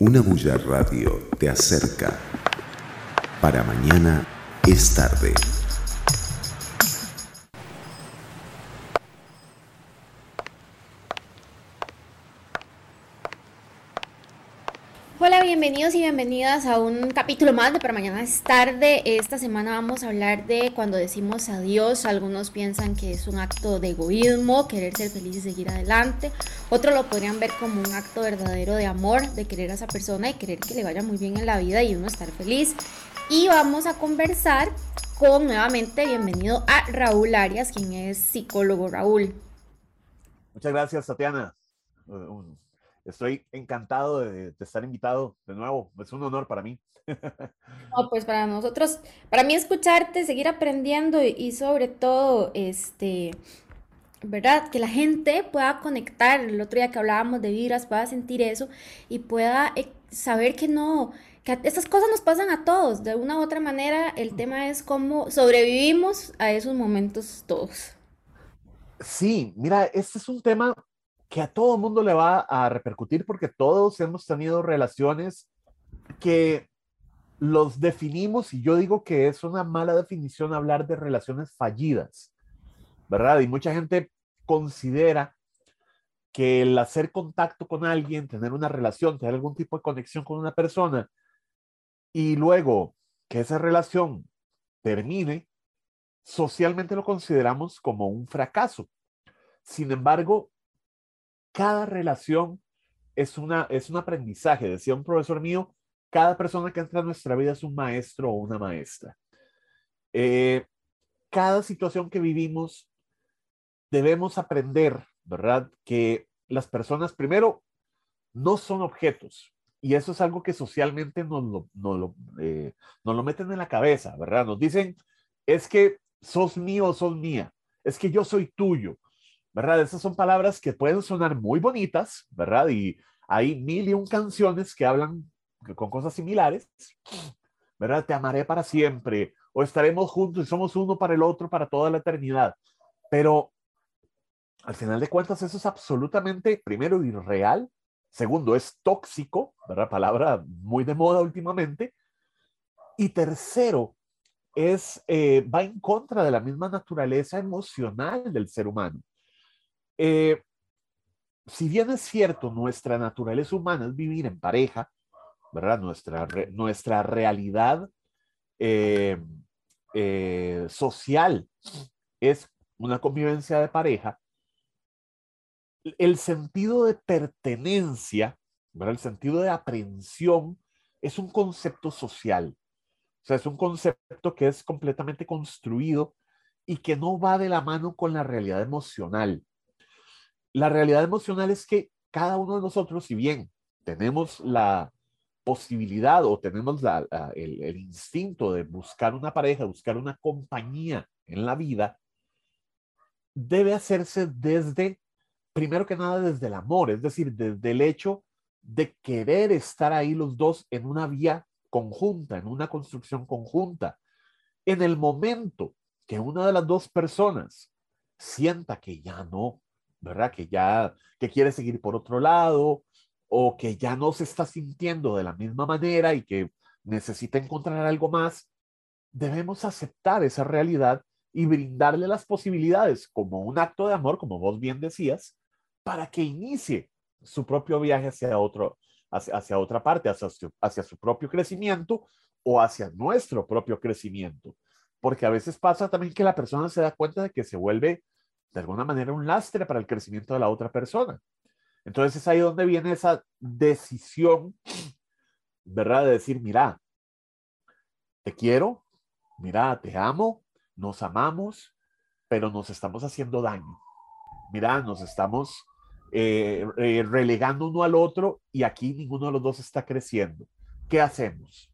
Una bulla radio te acerca. Para mañana es tarde. Bienvenidos y bienvenidas a un capítulo más de Para Mañana es tarde. Esta semana vamos a hablar de cuando decimos adiós. Algunos piensan que es un acto de egoísmo, querer ser feliz y seguir adelante. Otros lo podrían ver como un acto verdadero de amor, de querer a esa persona y querer que le vaya muy bien en la vida y uno estar feliz. Y vamos a conversar con nuevamente, bienvenido a Raúl Arias, quien es psicólogo. Raúl. Muchas gracias, Tatiana. Uh, Estoy encantado de, estar invitado de nuevo. Es un honor para mí. No, pues para nosotros, para mí escucharte, seguir aprendiendo y, sobre todo, este, ¿verdad? Que la gente pueda conectar. El otro día que hablábamos de vibras, pueda sentir eso y pueda eh, saber que no, que estas cosas nos pasan a todos. De una u otra manera, el tema es cómo sobrevivimos a esos momentos todos. Sí, mira, este es un tema que a todo mundo le va a repercutir porque todos hemos tenido relaciones que los definimos y yo digo que es una mala definición hablar de relaciones fallidas, ¿verdad? Y mucha gente considera que el hacer contacto con alguien, tener una relación, tener algún tipo de conexión con una persona y luego que esa relación termine, socialmente lo consideramos como un fracaso. Sin embargo, cada relación es, una, es un aprendizaje. Decía un profesor mío, cada persona que entra en nuestra vida es un maestro o una maestra. Eh, cada situación que vivimos, debemos aprender, ¿verdad? Que las personas, primero, no son objetos. Y eso es algo que socialmente nos lo, nos lo, eh, nos lo meten en la cabeza, ¿verdad? Nos dicen, es que sos mío o sos mía, es que yo soy tuyo, ¿verdad? Esas son palabras que pueden sonar muy bonitas, ¿verdad? Y hay mil y un canciones que hablan con cosas similares, ¿verdad? Te amaré para siempre, o estaremos juntos y somos uno para el otro para toda la eternidad. Pero al final de cuentas eso es absolutamente, primero, irreal, segundo, es tóxico, ¿verdad? Palabra muy de moda últimamente. Y tercero, es, eh, va en contra de la misma naturaleza emocional del ser humano. Eh, si bien es cierto, nuestra naturaleza humana es vivir en pareja, ¿verdad? Nuestra, nuestra realidad eh, eh, social es una convivencia de pareja, el sentido de pertenencia. El sentido de aprehensión es un concepto social. O sea, es un concepto que es completamente construido y que no va de la mano con la realidad emocional la realidad emocional es que cada uno de nosotros, si bien tenemos la posibilidad o tenemos el, instinto de buscar una pareja, buscar una compañía en la vida, debe hacerse desde, primero que nada, desde el amor, es decir, desde el hecho de querer estar ahí los dos en una vía conjunta, en una construcción conjunta. En el momento que una de las dos personas sienta que ya no, ¿verdad? Que ya, que quiere seguir por otro lado o que ya no se está sintiendo de la misma manera y que necesita encontrar algo más, debemos aceptar esa realidad y brindarle las posibilidades como un acto de amor, como vos bien decías, para que inicie su propio viaje hacia, otro, hacia, otra parte, hacia hacia su propio crecimiento o hacia nuestro propio crecimiento. Porque a veces pasa también que la persona se da cuenta de que se vuelve de alguna manera un lastre para el crecimiento de la otra persona. Entonces es ahí donde viene esa decisión, ¿verdad? De decir, mira, te quiero, mira, te amo, nos amamos, pero nos estamos haciendo daño. Mira, nos estamos eh, eh, relegando uno al otro y aquí ninguno de los dos está creciendo. ¿Qué hacemos?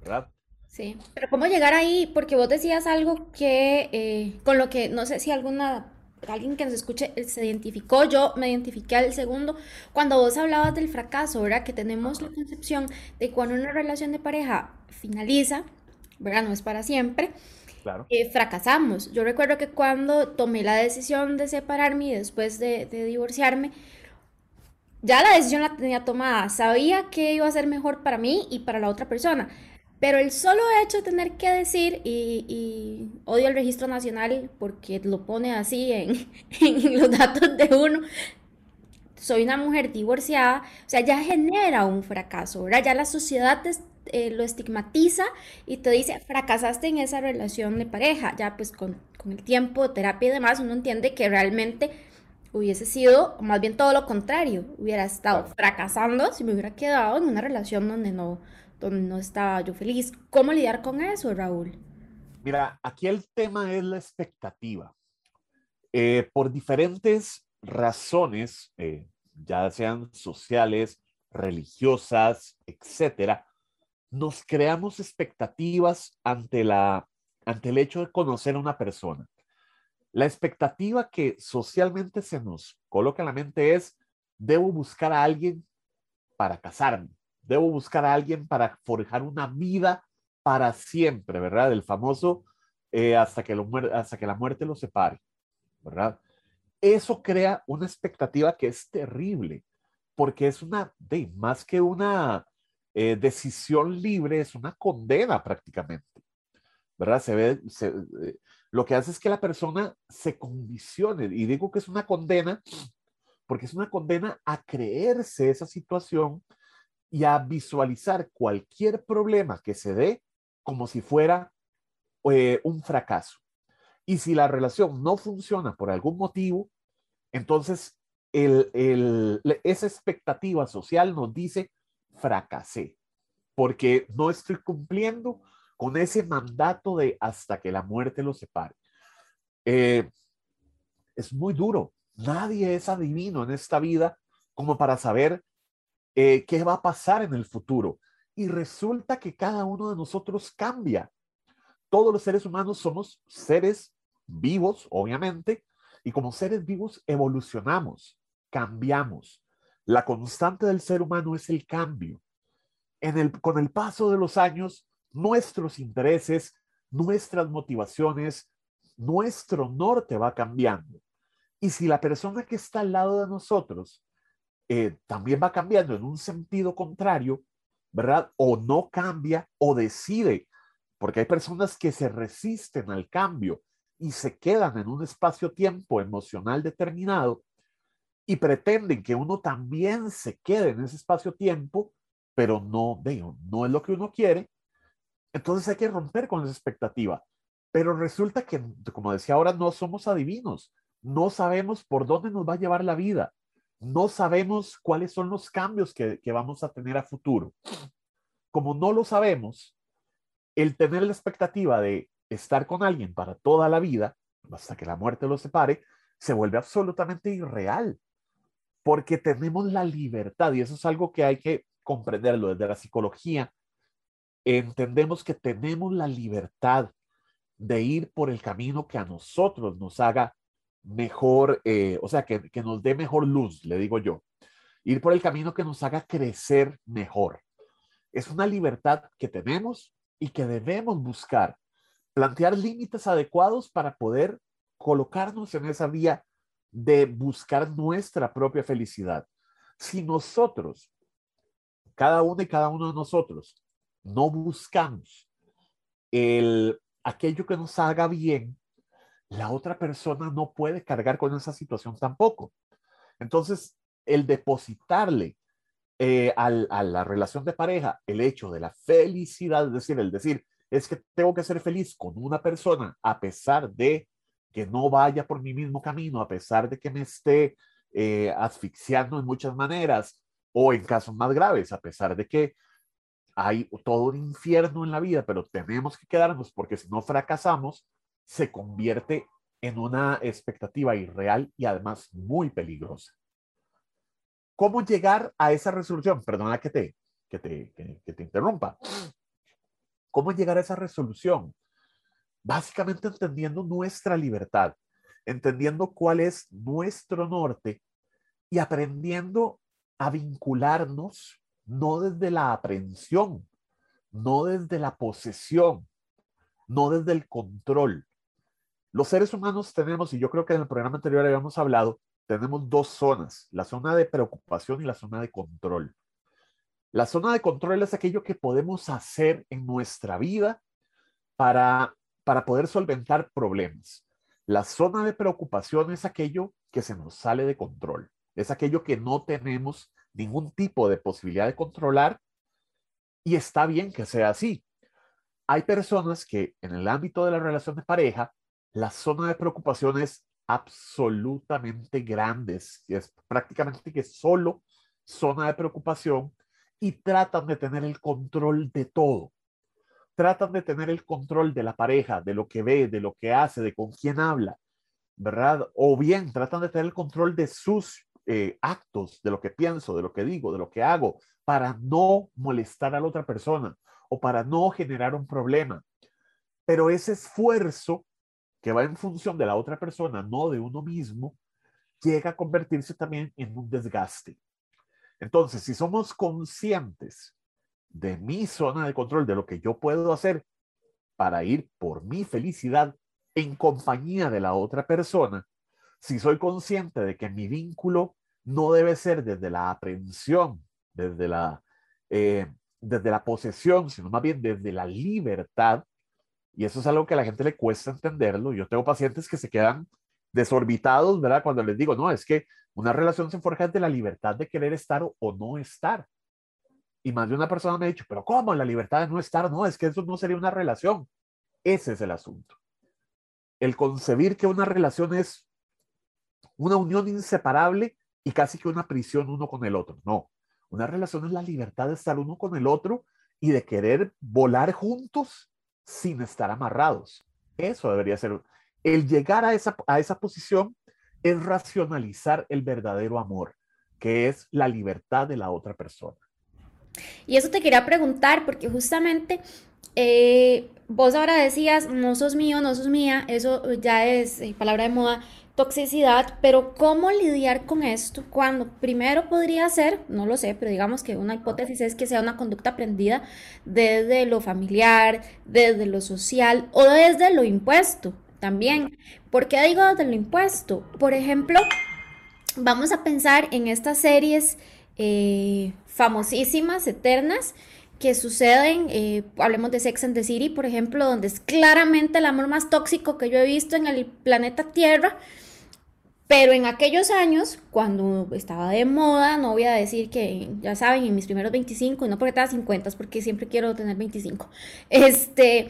¿Verdad? Sí, pero ¿cómo llegar ahí? Porque vos decías algo que, eh, con lo que no sé si alguna alguien que nos escuche eh, se identificó, yo me identifiqué al segundo, cuando vos hablabas del fracaso, ¿verdad? Que tenemos la concepción de cuando una relación de pareja finaliza, ¿verdad? No es para siempre. Claro. Eh, fracasamos. Yo recuerdo que cuando tomé la decisión de separarme y después de, de divorciarme, ya la decisión la tenía tomada, sabía que iba a ser mejor para mí y para la otra persona. Pero el solo hecho de tener que decir, y, odio el registro nacional porque lo pone así en, en, los datos de uno, soy una mujer divorciada, o sea, ya genera un fracaso, ¿verdad? Ya la sociedad eh, lo estigmatiza y te dice, fracasaste en esa relación de pareja. Ya pues con, con el tiempo, terapia y demás, uno entiende que realmente hubiese sido más bien todo lo contrario, hubiera estado fracasando si me hubiera quedado en una relación donde no, no estaba yo feliz. ¿Cómo lidiar con eso, Raúl? Mira, aquí el tema es la expectativa. Eh, por diferentes razones, eh, ya sean sociales, religiosas, etcétera, nos creamos expectativas ante, la, ante el hecho de conocer a una persona. La expectativa que socialmente se nos coloca en la mente es, debo buscar a alguien para casarme, debo buscar a alguien para forjar una vida para siempre, ¿verdad? El famoso eh, hasta, que la muerte lo separe, ¿verdad? Eso crea una expectativa que es terrible, porque es una, de, más que una eh, decisión libre, es una condena prácticamente, ¿verdad? Se ve, eh, lo que hace es que la persona se condicione, y digo que es una condena, porque es una condena a creerse esa situación y a visualizar cualquier problema que se dé como si fuera eh, un fracaso. Y si la relación no funciona por algún motivo, entonces esa expectativa social nos dice, fracasé, porque no estoy cumpliendo con ese mandato de hasta que la muerte lo separe. Eh, es muy duro. Nadie es adivino en esta vida como para saber eh, qué va a pasar en el futuro. Y resulta que cada uno de nosotros cambia. Todos los seres humanos somos seres vivos, obviamente, y como seres vivos evolucionamos, cambiamos. La constante del ser humano es el cambio. Con el paso de los años, nuestros intereses, nuestras motivaciones, nuestro norte va cambiando. Y si la persona que está al lado de nosotros eh, también va cambiando en un sentido contrario, ¿verdad? O no cambia o decide, porque hay personas que se resisten al cambio y se quedan en un espacio-tiempo emocional determinado y pretenden que uno también se quede en ese espacio-tiempo, pero no, no es lo que uno quiere, entonces hay que romper con esa expectativa. Pero resulta que, como decía ahora, no somos adivinos. No sabemos por dónde nos va a llevar la vida. No sabemos cuáles son los cambios que, que vamos a tener a futuro. Como no lo sabemos, el tener la expectativa de estar con alguien para toda la vida, hasta que la muerte los separe, se vuelve absolutamente irreal. Porque tenemos la libertad, y eso es algo que hay que comprenderlo desde la psicología, entendemos que tenemos la libertad de ir por el camino que a nosotros nos haga mejor, eh, o sea, que, que nos dé mejor luz, le digo yo. Ir por el camino que nos haga crecer mejor. Es una libertad que tenemos y que debemos buscar. Plantear límites adecuados para poder colocarnos en esa vía de buscar nuestra propia felicidad. Si nosotros, cada uno y cada uno de nosotros, no buscamos el, aquello que nos haga bien, la otra persona no puede cargar con esa situación tampoco. Entonces, el depositarle eh, a la relación de pareja el hecho de la felicidad, es decir, el decir, es que tengo que ser feliz con una persona a pesar de que no vaya por mi mismo camino, a pesar de que me esté eh, asfixiando en muchas maneras, o en casos más graves, a pesar de que hay todo un infierno en la vida, pero tenemos que quedarnos porque si no fracasamos, se convierte en una expectativa irreal y además muy peligrosa. ¿Cómo llegar a esa resolución? Perdona que te, que te, que, te interrumpa. ¿Cómo llegar a esa resolución? Básicamente entendiendo nuestra libertad, entendiendo cuál es nuestro norte y aprendiendo a vincularnos no desde la aprehensión, no desde la posesión, no desde el control. Los seres humanos tenemos, y yo creo que en el programa anterior habíamos hablado, tenemos dos zonas, la zona de preocupación y la zona de control. La zona de control es aquello que podemos hacer en nuestra vida para, para poder solventar problemas. La zona de preocupación es aquello que se nos sale de control, es aquello que no tenemos ningún tipo de posibilidad de controlar y está bien que sea así. Hay personas que en el ámbito de la relación de pareja, la zona de preocupación es absolutamente grandes, es prácticamente que solo zona de preocupación y tratan de tener el control de todo. Tratan de tener el control de la pareja, de lo que ve, de lo que hace, de con quién habla, ¿verdad? O bien tratan de tener el control de sus eh, actos, de lo que pienso, de lo que digo, de lo que hago, para no molestar a la otra persona o para no generar un problema. Pero ese esfuerzo que va en función de la otra persona, no de uno mismo, llega a convertirse también en un desgaste. Entonces, si somos conscientes de mi zona de control, de lo que yo puedo hacer para ir por mi felicidad en compañía de la otra persona, si soy consciente de que mi vínculo no debe ser desde la aprehensión, desde la, eh, desde la posesión, sino más bien desde la libertad, y eso es algo que a la gente le cuesta entenderlo. Yo tengo pacientes que se quedan desorbitados, ¿verdad? Cuando les digo, no, es que una relación se forja de la libertad de querer estar o, no estar. Y más de una persona me ha dicho, pero ¿cómo la libertad de no estar? No, es que eso no sería una relación. Ese es el asunto. El concebir que una relación es una unión inseparable y casi que una prisión uno con el otro. No, una relación es la libertad de estar uno con el otro y de querer volar juntos sin estar amarrados. Eso debería ser. El llegar a esa, a esa posición es racionalizar el verdadero amor, que es la libertad de la otra persona. Y eso te quería preguntar, porque justamente eh, vos ahora decías, no sos mío, no sos mía, eso ya es eh, palabra de moda, toxicidad, pero ¿cómo lidiar con esto? Cuando primero podría ser, no lo sé, pero digamos que una hipótesis es que sea una conducta aprendida desde lo familiar, desde lo social o desde lo impuesto también. ¿Por qué digo desde lo impuesto? Por ejemplo, vamos a pensar en estas series eh, famosísimas, eternas, que suceden, eh, hablemos de Sex and the City, por ejemplo, donde es claramente el amor más tóxico que yo he visto en el planeta Tierra, pero en aquellos años, cuando estaba de moda, no voy a decir que, ya saben, en mis primeros 25, y no porque estaba 50, porque siempre quiero tener 25, este,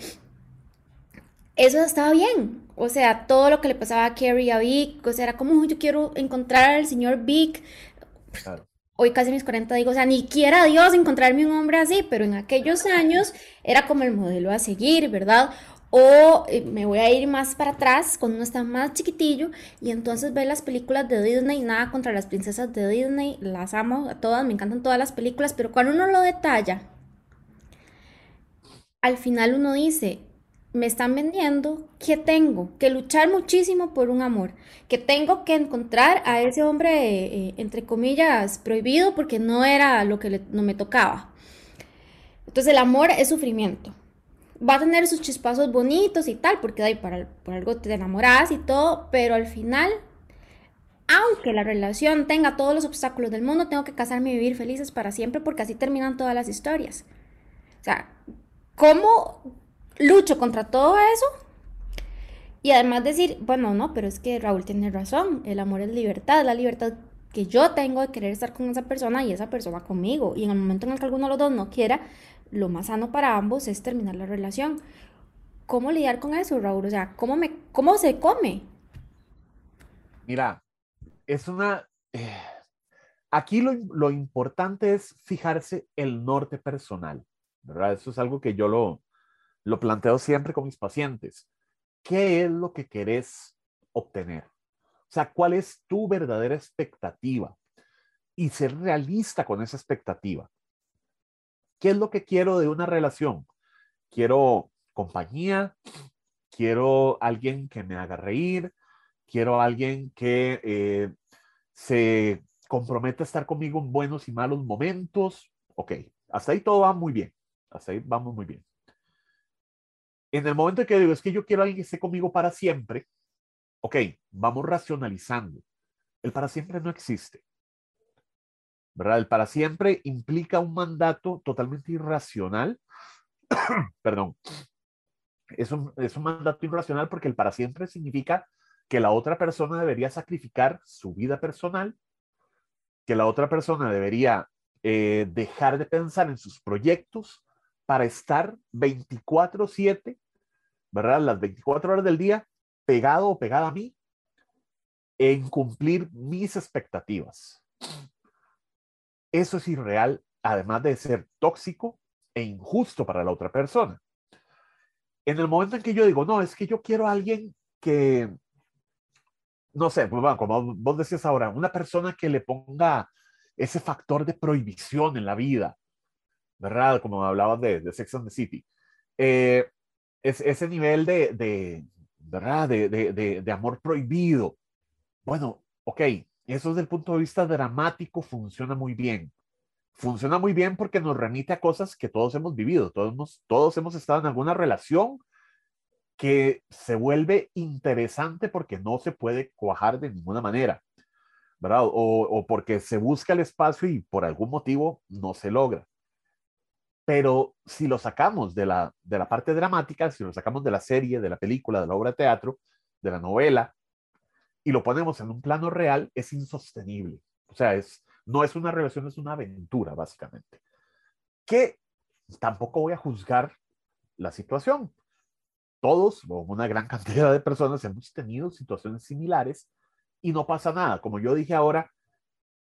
eso estaba bien. O sea, todo lo que le pasaba a Carrie y a Vic, o sea, era como, yo quiero encontrar al señor Vic. Hoy casi mis 40 digo, o sea, ni quiera Dios encontrarme un hombre así, pero en aquellos años era como el modelo a seguir, ¿verdad? O eh, me voy a ir más para atrás cuando uno está más chiquitillo y entonces ve las películas de Disney, nada contra las princesas de Disney, las amo a todas, me encantan todas las películas, pero cuando uno lo detalla, al final uno dice, me están vendiendo que tengo que luchar muchísimo por un amor, que tengo que encontrar a ese hombre, eh, entre comillas, prohibido porque no era lo que no me tocaba. Entonces el amor es sufrimiento va a tener sus chispazos bonitos y tal, porque ahí para, por algo te enamoras y todo, pero al final, aunque la relación tenga todos los obstáculos del mundo, tengo que casarme y vivir felices para siempre, porque así terminan todas las historias. O sea, ¿cómo lucho contra todo eso? Y además decir, bueno, no, pero es que Raúl tiene razón, el amor es libertad, la libertad que yo tengo de querer estar con esa persona y esa persona conmigo. Y en el momento en el que alguno de los dos no quiera, lo más sano para ambos es terminar la relación. ¿Cómo lidiar con eso, Raúl? O sea, ¿cómo, me, cómo se come? Mira, es una... Eh, aquí lo, lo, importante es fijarse el norte personal, ¿verdad? Eso es algo que yo lo, lo planteo siempre con mis pacientes. ¿Qué es lo que querés obtener? O sea, ¿cuál es tu verdadera expectativa? Y ser realista con esa expectativa. ¿Qué es lo que quiero de una relación? Quiero compañía, quiero alguien que me haga reír, quiero alguien que eh, se comprometa a estar conmigo en buenos y malos momentos. Ok, hasta ahí todo va muy bien. Hasta ahí vamos muy bien. En el momento en que digo, es que yo quiero alguien que esté conmigo para siempre, ok, vamos racionalizando. el para siempre no existe. ¿Verdad? El para siempre implica un mandato totalmente irracional. Perdón. Es un, es un mandato irracional porque el para siempre significa que la otra persona debería sacrificar su vida personal, que la otra persona debería eh, dejar de pensar en sus proyectos para estar 24/7, ¿verdad? Las 24 horas del día pegado o pegada a mí en cumplir mis expectativas. Eso es irreal, además de ser tóxico e injusto para la otra persona. En el momento en que yo digo, no, es que yo quiero a alguien que, no sé, pues, como vos decías ahora, una persona que le ponga ese factor de prohibición en la vida, ¿verdad? Como hablabas de, de Sex and the City. Eh, es, ese nivel de, de ¿verdad? De, de, amor prohibido. Bueno, ok, eso desde el punto de vista dramático funciona muy bien. Funciona muy bien porque nos remite a cosas que todos hemos vivido, todos hemos, todos hemos estado en alguna relación que se vuelve interesante porque no se puede cuajar de ninguna manera, ¿verdad? O, o porque se busca el espacio y por algún motivo no se logra. Pero si lo sacamos de la, de la parte dramática, si lo sacamos de la serie, de la película, de la obra de teatro, de la novela, y lo ponemos en un plano real, es insostenible. O sea, es, no es una relación, es una aventura, básicamente. Que tampoco voy a juzgar la situación. Todos, o una gran cantidad de personas, hemos tenido situaciones similares y no pasa nada. Como yo dije ahora,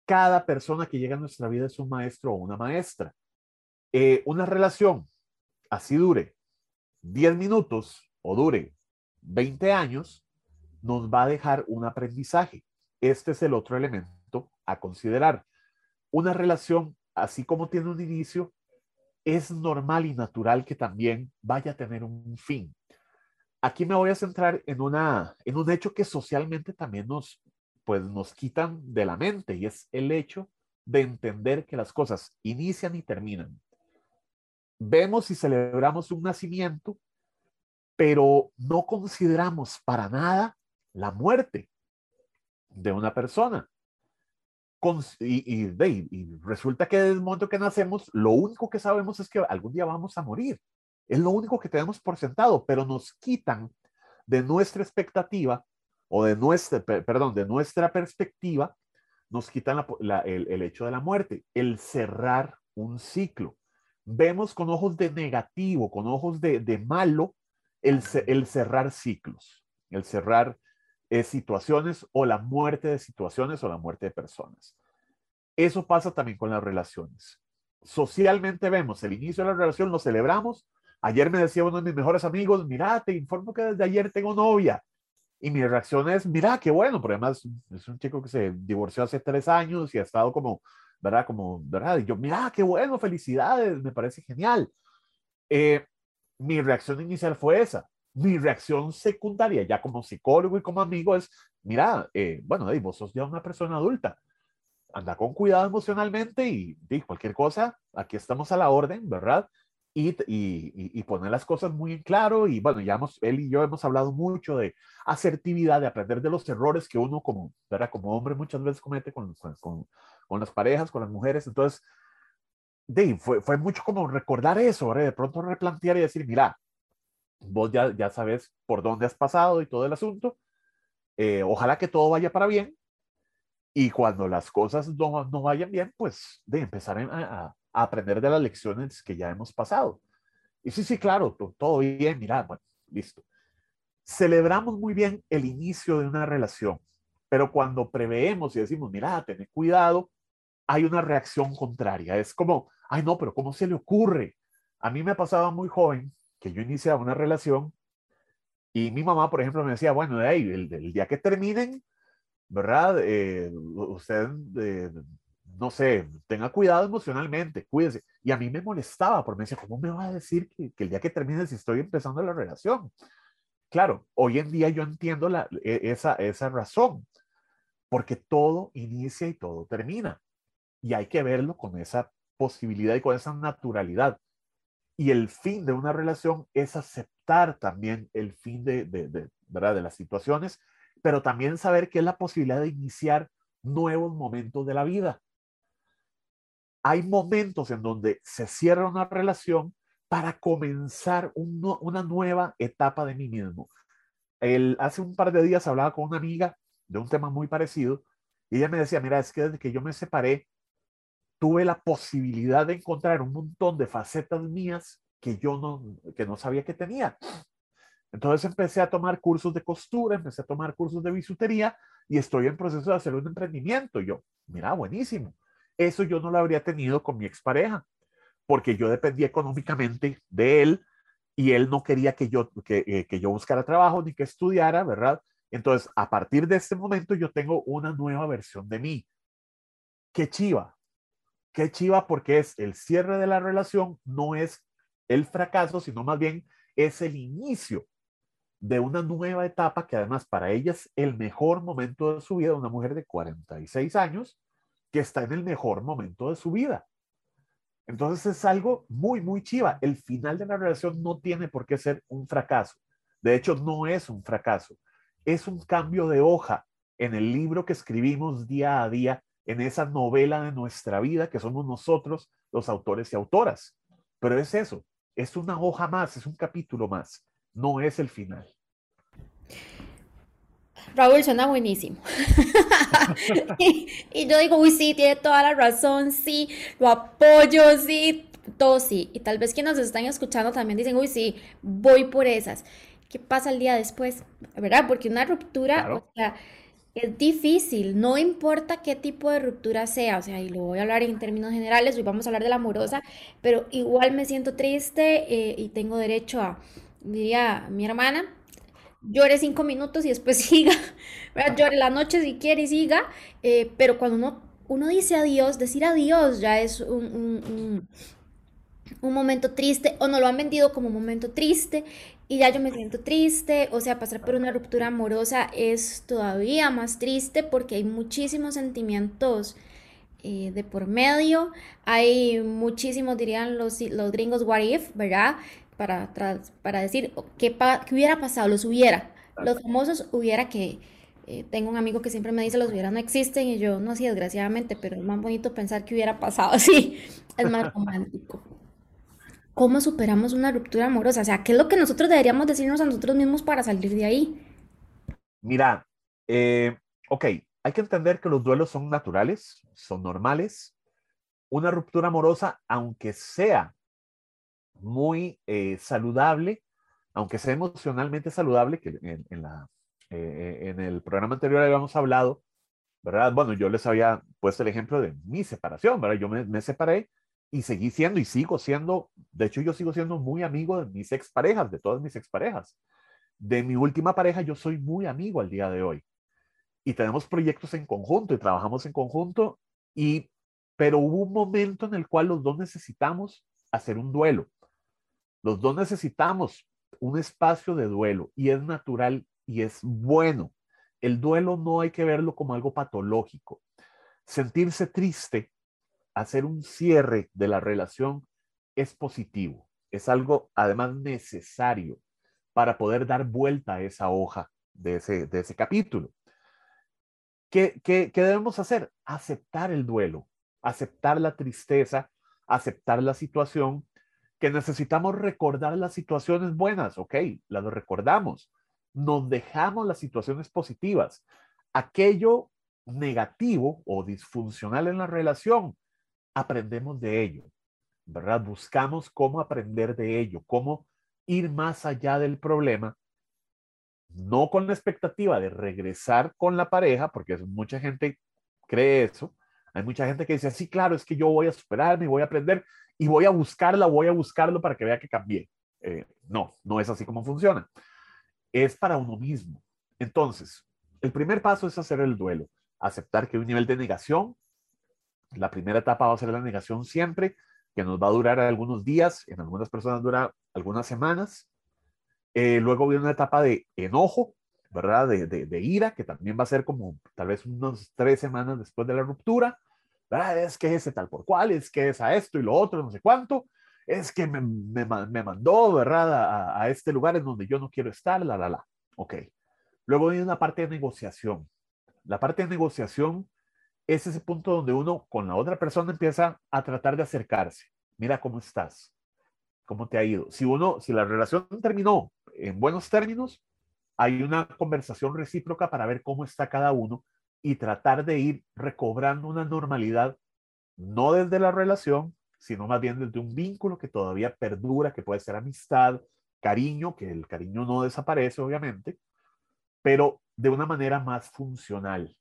cada persona que llega a nuestra vida es un maestro o una maestra. Eh, una relación así dure 10 minutos o dure 20 años, nos va a dejar un aprendizaje. Este es el otro elemento a considerar. Una relación, así como tiene un inicio, es normal y natural que también vaya a tener un fin. Aquí me voy a centrar en, una, en un hecho que socialmente también nos, pues, nos quitan de la mente y es el hecho de entender que las cosas inician y terminan vemos y celebramos un nacimiento, pero no consideramos para nada la muerte de una persona. y, y, resulta que desde el momento que nacemos, lo único que sabemos es que algún día vamos a morir. Es lo único que tenemos por sentado, pero nos quitan de nuestra expectativa o de nuestra, perdón, de nuestra perspectiva, nos quitan el, el hecho de la muerte, el cerrar un ciclo vemos con ojos de negativo, con ojos de, de malo, el, el, cerrar ciclos, el cerrar eh, situaciones o la muerte de situaciones o la muerte de personas. Eso pasa también con las relaciones. Socialmente vemos el inicio de la relación, lo celebramos. Ayer me decía uno de mis mejores amigos, mira, te informo que desde ayer tengo novia. Y mi reacción es, mira, qué bueno, pero además es un chico que se divorció hace tres años y ha estado como ¿verdad? Como, ¿verdad? Y yo, mira, qué bueno, felicidades, me parece genial. Eh, mi reacción inicial fue esa. Mi reacción secundaria, ya como psicólogo y como amigo, es, mira, eh, bueno, vos sos ya una persona adulta, anda con cuidado emocionalmente y, y cualquier cosa, aquí estamos a la orden, ¿verdad? Y, y, y, poner las cosas muy en claro. Y bueno, ya hemos, él y yo hemos hablado mucho de asertividad, de aprender de los errores que uno como, ¿verdad? como hombre muchas veces comete con, con, con las parejas, con las mujeres. Entonces, de, fue, fue mucho como recordar eso, de pronto replantear y decir, mira, vos ya, ya sabes por dónde has pasado y todo el asunto. Eh, ojalá que todo vaya para bien. Y cuando las cosas no, no vayan bien, pues de empezar a, aprender de las lecciones que ya hemos pasado. Y sí, sí, claro, todo bien, mira, bueno, listo. Celebramos muy bien el inicio de una relación, pero cuando preveemos y decimos, mira, ten cuidado, hay una reacción contraria. Es como, ay no, pero ¿cómo se le ocurre? A mí me pasaba muy joven que yo iniciaba una relación y mi mamá, por ejemplo, me decía, bueno, de ahí, el, día que terminen, ¿verdad? Eh, usted, eh, no sé, tenga cuidado emocionalmente, cuídese. Y a mí me molestaba porque me decía, ¿cómo me va a decir que, el día que termine si estoy empezando la relación? Claro, hoy en día yo entiendo la, e, esa, esa razón, porque todo inicia y todo termina y hay que verlo con esa posibilidad y con esa naturalidad. Y el fin de una relación es aceptar también el fin de, de, ¿verdad? de las situaciones, pero también saber que es la posibilidad de iniciar nuevos momentos de la vida. Hay momentos en donde se cierra una relación para comenzar una nueva etapa de mí mismo. El, hace un par de días hablaba con una amiga de un tema muy parecido y ella me decía, mira, es que desde que yo me separé, tuve la posibilidad de encontrar un montón de facetas mías que yo no, que no sabía que tenía. Entonces empecé a tomar cursos de costura, empecé a tomar cursos de bisutería y estoy en proceso de hacer un emprendimiento. yo, mira, buenísimo. Eso yo no lo habría tenido con mi expareja, porque yo dependía económicamente de él y él no quería que yo, que, eh, que yo buscara trabajo ni que estudiara, ¿verdad? Entonces, a partir de este momento yo tengo una nueva versión de mí. Qué chiva. Qué chiva porque es el cierre de la relación, no es el fracaso, sino más bien es el inicio de una nueva etapa que además para ella es el mejor momento de su vida, una mujer de 46 años que está en el mejor momento de su vida. Entonces es algo muy, muy chiva. El final de la relación no tiene por qué ser un fracaso. De hecho, no es un fracaso. Es un cambio de hoja en el libro que escribimos día a día, en esa novela de nuestra vida que somos nosotros, los autores y autoras. Pero es eso, es una hoja más, es un capítulo más no es el final. Raúl suena buenísimo. y, yo digo, uy, sí, tiene toda la razón, sí, lo apoyo, sí, todo sí. Y tal vez quienes nos están escuchando también dicen, uy, sí, voy por esas. ¿Qué pasa el día después? ¿Verdad? Porque una ruptura, o sea, es difícil, no importa qué tipo de ruptura sea, o sea, y lo voy a hablar en términos generales, hoy vamos a hablar de la amorosa, pero igual me siento triste eh, y tengo derecho a diría mi hermana, llore cinco minutos y después siga, llore la noche si quiere y siga, eh, pero cuando uno, uno dice adiós, decir adiós ya es un, un, un, momento triste, o no lo han vendido como un momento triste, y ya yo me siento triste, o sea, pasar por una ruptura amorosa es todavía más triste porque hay muchísimos sentimientos eh, de por medio, hay muchísimos, dirían los, los gringos, what if, ¿verdad? para, para decir qué, hubiera pasado, los hubiera. Los famosos hubiera que, eh, tengo un amigo que siempre me dice los hubiera no existen y yo no, sí, desgraciadamente, pero es más bonito pensar que hubiera pasado así, es más romántico. ¿Cómo superamos una ruptura amorosa? O sea, ¿qué es lo que nosotros deberíamos decirnos a nosotros mismos para salir de ahí? Mira, eh, ok, hay que entender que los duelos son naturales, son normales. Una ruptura amorosa, aunque sea muy eh, saludable, aunque sea emocionalmente saludable, que en, la, eh, en el programa anterior habíamos hablado, ¿verdad? Bueno, yo les había puesto el ejemplo de mi separación, ¿verdad? Yo me, me separé y seguí siendo y sigo siendo, de hecho yo sigo siendo muy amigo de mis exparejas, de todas mis exparejas. De mi última pareja yo soy muy amigo al día de hoy. Y tenemos proyectos en conjunto y trabajamos en conjunto y pero hubo un momento en el cual los dos necesitamos hacer un duelo. Los dos necesitamos un espacio de duelo y es natural y es bueno. El duelo no hay que verlo como algo patológico. Sentirse triste, hacer un cierre de la relación es positivo. Es algo además necesario para poder dar vuelta a esa hoja de ese, de ese capítulo. ¿Qué, qué, ¿Qué debemos hacer? Aceptar el duelo, aceptar la tristeza, aceptar la situación que necesitamos recordar las situaciones buenas, ok, las recordamos, nos dejamos las situaciones positivas. Aquello negativo o disfuncional en la relación, aprendemos de ello, ¿verdad? Buscamos cómo aprender de ello, cómo ir más allá del problema, no con la expectativa de regresar con la pareja, porque mucha gente cree eso. Hay mucha gente que dice, sí, claro, es que yo voy a superarme, voy a aprender y voy a buscarla, voy a buscarlo para que vea que cambié. Eh, no, no es así como funciona. Es para uno mismo. Entonces, el primer paso es hacer el duelo, aceptar que hay un nivel de negación. La primera etapa va a ser la negación siempre, que nos va a durar algunos días, en algunas personas dura algunas semanas. Eh, luego viene una etapa de enojo, ¿verdad? De, de, de, ira, que también va a ser como tal vez unas tres semanas después de la ruptura. Es que ese tal por cual, es que es a esto y lo otro, no sé cuánto, es que me, me, me mandó, ¿verdad? A, a, este lugar en donde yo no quiero estar, la, la, la. Ok. Luego viene una parte de negociación. La parte de negociación es ese punto donde uno con la otra persona empieza a tratar de acercarse. Mira cómo estás, cómo te ha ido. Si uno, si la relación terminó en buenos términos, hay una conversación recíproca para ver cómo está cada uno y tratar de ir recobrando una normalidad, no desde la relación, sino más bien desde un vínculo que todavía perdura, que puede ser amistad, cariño, que el cariño no desaparece, obviamente, pero de una manera más funcional.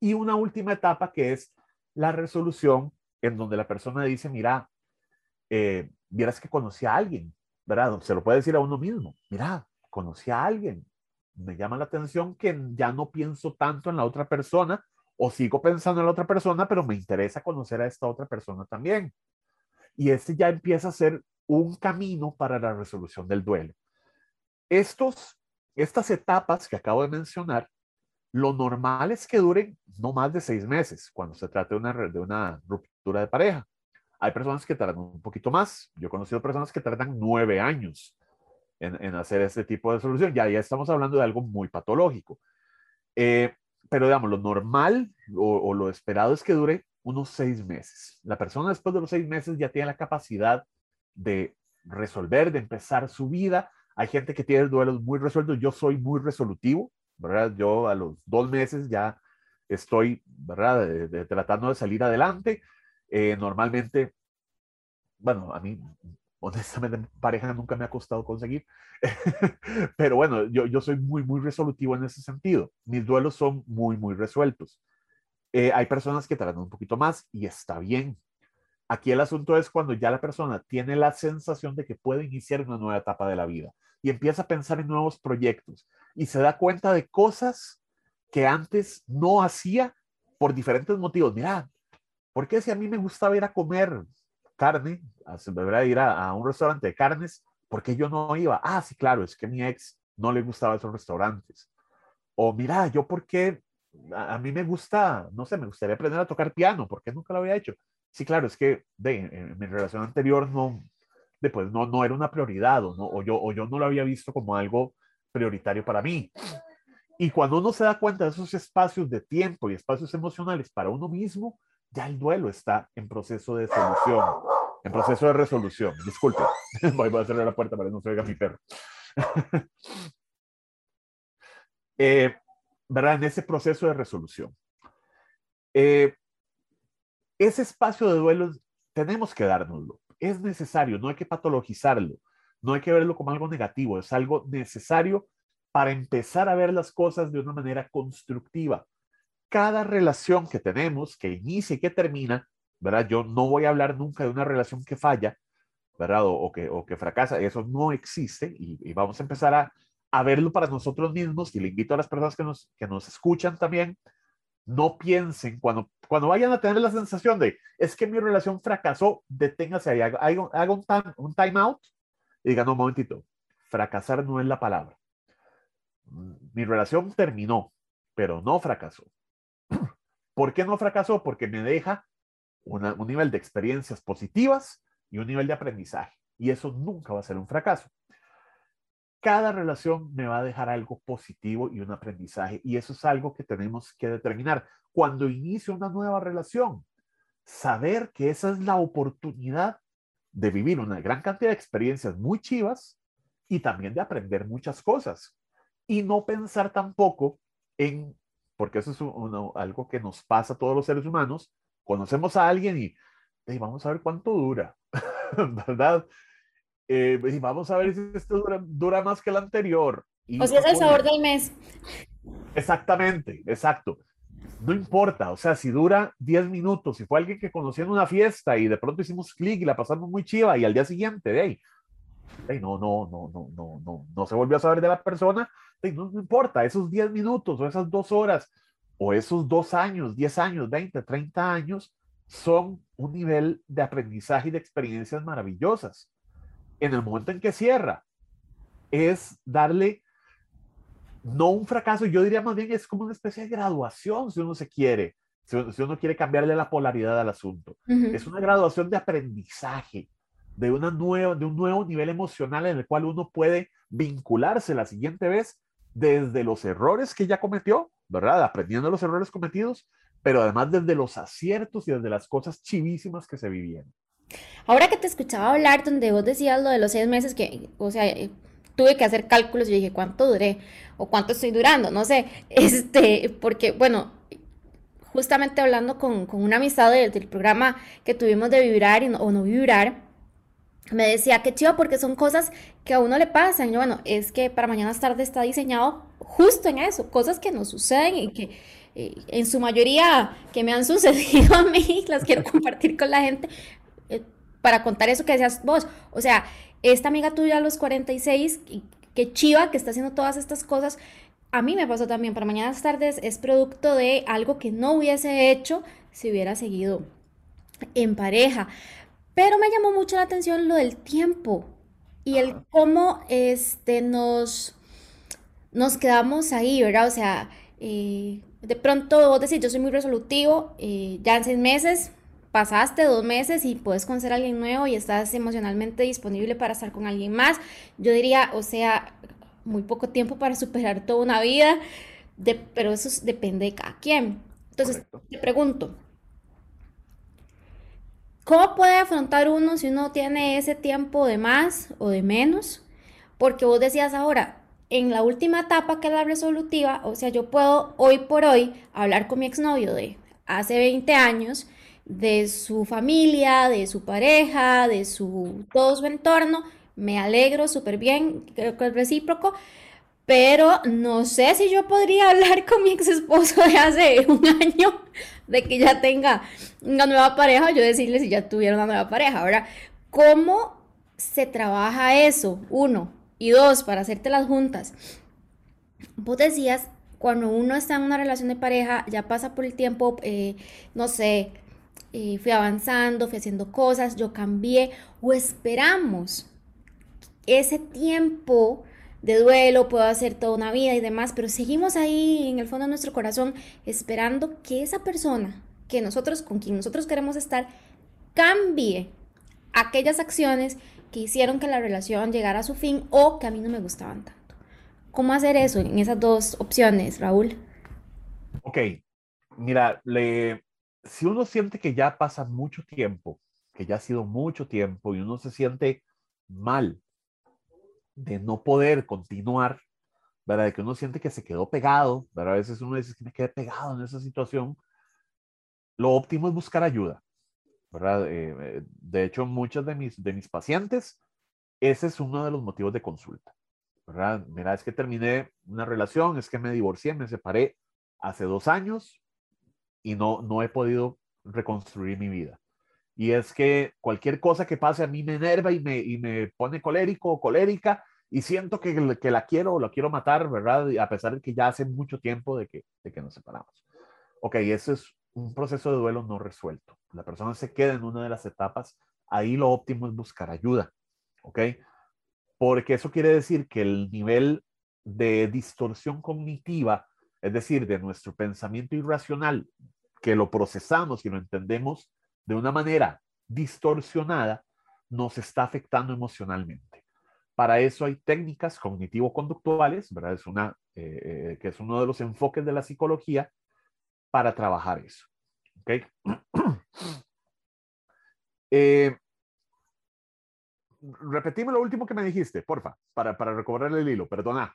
Y una última etapa que es la resolución, en donde la persona dice, mira, eh, vieras que conocí a alguien, ¿verdad? Se lo puede decir a uno mismo, mira, conocí a alguien, me llama la atención que ya no pienso tanto en la otra persona o sigo pensando en la otra persona, pero me interesa conocer a esta otra persona también. Y este ya empieza a ser un camino para la resolución del duelo. Estos, estas etapas que acabo de mencionar, lo normal es que duren no más de seis meses cuando se trata de una, de una ruptura de pareja. Hay personas que tardan un poquito más. Yo he conocido personas que tardan nueve años en, hacer este tipo de solución. Ya, ya estamos hablando de algo muy patológico. Eh, pero digamos, lo normal o, lo esperado es que dure unos seis meses. La persona después de los seis meses ya tiene la capacidad de resolver, de empezar su vida. Hay gente que tiene duelos muy resueltos. Yo soy muy resolutivo, ¿verdad? Yo a los dos meses ya estoy, ¿verdad? tratando de salir adelante. Eh, normalmente, bueno, a mí honestamente pareja nunca me ha costado conseguir, pero bueno, yo, yo soy muy, muy resolutivo en ese sentido. Mis duelos son muy, muy resueltos. Eh, hay personas que tardan un poquito más y está bien. Aquí el asunto es cuando ya la persona tiene la sensación de que puede iniciar una nueva etapa de la vida y empieza a pensar en nuevos proyectos y se da cuenta de cosas que antes no hacía por diferentes motivos. Mira, ¿por qué si a mí me gustaba ir a comer carne, a, ir a, un restaurante de carnes, porque yo no iba? Ah, sí, claro, es que a mi ex no le gustaba esos restaurantes. O mira, yo porque a, a, mí me gusta, no sé, me gustaría aprender a tocar piano, porque nunca lo había hecho. Sí, claro, es que de, mi relación anterior no, después no, no era una prioridad o, no, o, yo, o yo no lo había visto como algo prioritario para mí. Y cuando uno se da cuenta de esos espacios de tiempo y espacios emocionales para uno mismo, ya el duelo está en proceso de solución, en proceso de resolución. Disculpe, voy, a cerrar la puerta para que no se oiga mi perro. eh, ¿Verdad? En ese proceso de resolución. Eh, ese espacio de duelo tenemos que dárnoslo. Es necesario, no hay que patologizarlo, no hay que verlo como algo negativo, es algo necesario para empezar a ver las cosas de una manera constructiva cada relación que tenemos, que inicia y que termina, ¿verdad? Yo no voy a hablar nunca de una relación que falla, ¿verdad? O, que, o que fracasa, eso no existe y, vamos a empezar a, a, verlo para nosotros mismos y le invito a las personas que nos, que nos escuchan también, no piensen, cuando, cuando vayan a tener la sensación de, es que mi relación fracasó, deténgase ahí, haga, time, un time out y digan, no, un momentito, fracasar no es la palabra. Mi relación terminó, pero no fracasó. ¿Por qué no fracasó? Porque me deja un nivel de experiencias positivas y un nivel de aprendizaje. Y eso nunca va a ser un fracaso. Cada relación me va a dejar algo positivo y un aprendizaje. Y eso es algo que tenemos que determinar. Cuando inicio una nueva relación, saber que esa es la oportunidad de vivir una gran cantidad de experiencias muy chivas y también de aprender muchas cosas. Y no pensar tampoco en porque eso es algo que nos pasa a todos los seres humanos. Conocemos a alguien y, vamos a ver cuánto dura, ¿verdad? Eh, y vamos a ver si esto dura, más que el anterior. o sea, es el sabor del mes. Exactamente, exacto. No importa, o sea, si dura 10 minutos, si fue alguien que conocí en una fiesta y de pronto hicimos clic y la pasamos muy chiva y al día siguiente, de ahí, no, no, no, no, no, no, no se volvió a saber de la persona, no, importa, esos 10 minutos o esas dos horas o esos dos años, 10 años, 20, 30 años son un nivel de aprendizaje y de experiencias maravillosas. En el momento en que cierra, es darle no un fracaso, yo diría más bien es como una especie de graduación, si uno se quiere, si, uno quiere cambiarle la polaridad al asunto. Es una graduación de aprendizaje, de, una nueva, de un nuevo nivel emocional en el cual uno puede vincularse la siguiente vez desde los errores que ya cometió, ¿verdad? Aprendiendo los errores cometidos, pero además desde los aciertos y desde las cosas chivísimas que se vivían. Ahora que te escuchaba hablar, donde vos decías lo de los seis meses, que, o sea, eh, tuve que hacer cálculos y dije, ¿cuánto duré? ¿O cuánto estoy durando? No sé, este, porque, bueno, justamente hablando con, con una amistad del, del programa que tuvimos de vibrar y o no vibrar, me decía que chido porque son cosas que a uno le pasan. Yo, bueno, es que para mañana tarde está diseñado justo en eso, cosas que nos suceden y que eh, en su mayoría que me han sucedido a mí, las quiero compartir con la gente para contar eso que decías vos. O sea, esta amiga tuya a los 46, que chiva que está haciendo todas estas cosas, a mí me pasó también, para mañana tardes es producto de algo que no hubiese hecho si hubiera seguido en pareja. Pero me llamó mucho la atención lo del tiempo y el cómo este, nos, nos quedamos ahí, ¿verdad? O sea, eh, de pronto vos decís, yo soy muy resolutivo, eh, ya en seis meses pasaste dos meses y puedes conocer a alguien nuevo y estás emocionalmente disponible para estar con alguien más. Yo diría, o sea, muy poco tiempo para superar toda una vida, de, pero eso depende de cada quien. Entonces, te pregunto, ¿cómo puede afrontar uno si uno tiene ese tiempo de más o de menos? Porque vos decías ahora, en la última etapa que es la resolutiva, o sea, yo puedo hoy por hoy hablar con mi exnovio de hace 20 años, de su familia, de su pareja, de su, todo su entorno, me alegro súper bien, creo que es recíproco, pero no sé si yo podría hablar con mi ex esposo de hace un año, de que ya tenga una nueva pareja, yo decirle si ya tuviera una nueva pareja. Ahora, ¿cómo se trabaja eso? Uno, y dos, para hacerte las juntas. Vos decías, cuando uno está en una relación de pareja, ya pasa por el tiempo, eh, no sé, eh, fui avanzando, fui haciendo cosas, yo cambié, o esperamos ese tiempo de duelo, puedo hacer toda una vida y demás, pero seguimos ahí en el fondo de nuestro corazón esperando que esa persona que nosotros, con quien nosotros queremos estar, cambie aquellas acciones que hicieron que la relación llegara a su fin o que a mí no me gustaban tanto. ¿Cómo hacer eso en esas dos opciones, Raúl? Ok, mira, le, si uno siente que ya pasa mucho tiempo, que ya ha sido mucho tiempo y uno se siente mal de no poder continuar, ¿verdad? De que uno siente que se quedó pegado, ¿verdad? A veces uno dice que me quedé pegado en esa situación. Lo óptimo es buscar ayuda, ¿verdad? Eh, eh, de hecho, muchos de mis, de mis pacientes, ese es uno de los motivos de consulta, ¿verdad? Mira, es que terminé una relación, es que me divorcié, me separé hace dos años y no, no he podido reconstruir mi vida. Y es que cualquier cosa que pase a mí me enerva y me, y me pone colérico o colérica y siento que, que la quiero o la quiero matar, ¿verdad? A pesar de que ya hace mucho tiempo de que, de que nos separamos. Ok, ese es un proceso de duelo no resuelto. La persona se queda en una de las etapas, ahí lo óptimo es buscar ayuda, ¿ok? Porque eso quiere decir que el nivel de distorsión cognitiva, es decir, de nuestro pensamiento irracional, que lo procesamos y lo entendemos de una manera distorsionada, nos está afectando emocionalmente. Para eso hay técnicas cognitivo-conductuales, ¿verdad? Es una, eh, eh, que es uno de los enfoques de la psicología para trabajar eso. ¿Ok? eh, repetime lo último que me dijiste, porfa, para, para recobrar el hilo, perdona.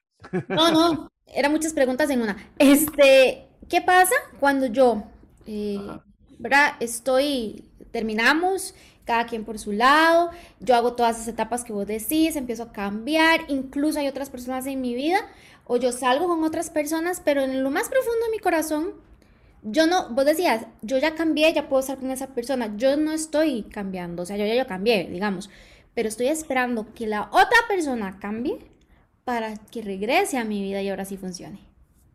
No, no, eran muchas preguntas en una. Este, ¿qué pasa cuando yo, eh, ¿verdad? Estoy, terminamos, cada quien por su lado, yo hago todas esas etapas que vos decís, empiezo a cambiar, incluso hay otras personas en mi vida, o yo salgo con otras personas, pero en lo más profundo de mi corazón, yo no, vos decías, yo ya cambié, ya puedo estar con esa persona, yo no estoy cambiando, o sea, yo ya yo cambié, digamos, pero estoy esperando que la otra persona cambie para que regrese a mi vida y ahora sí funcione.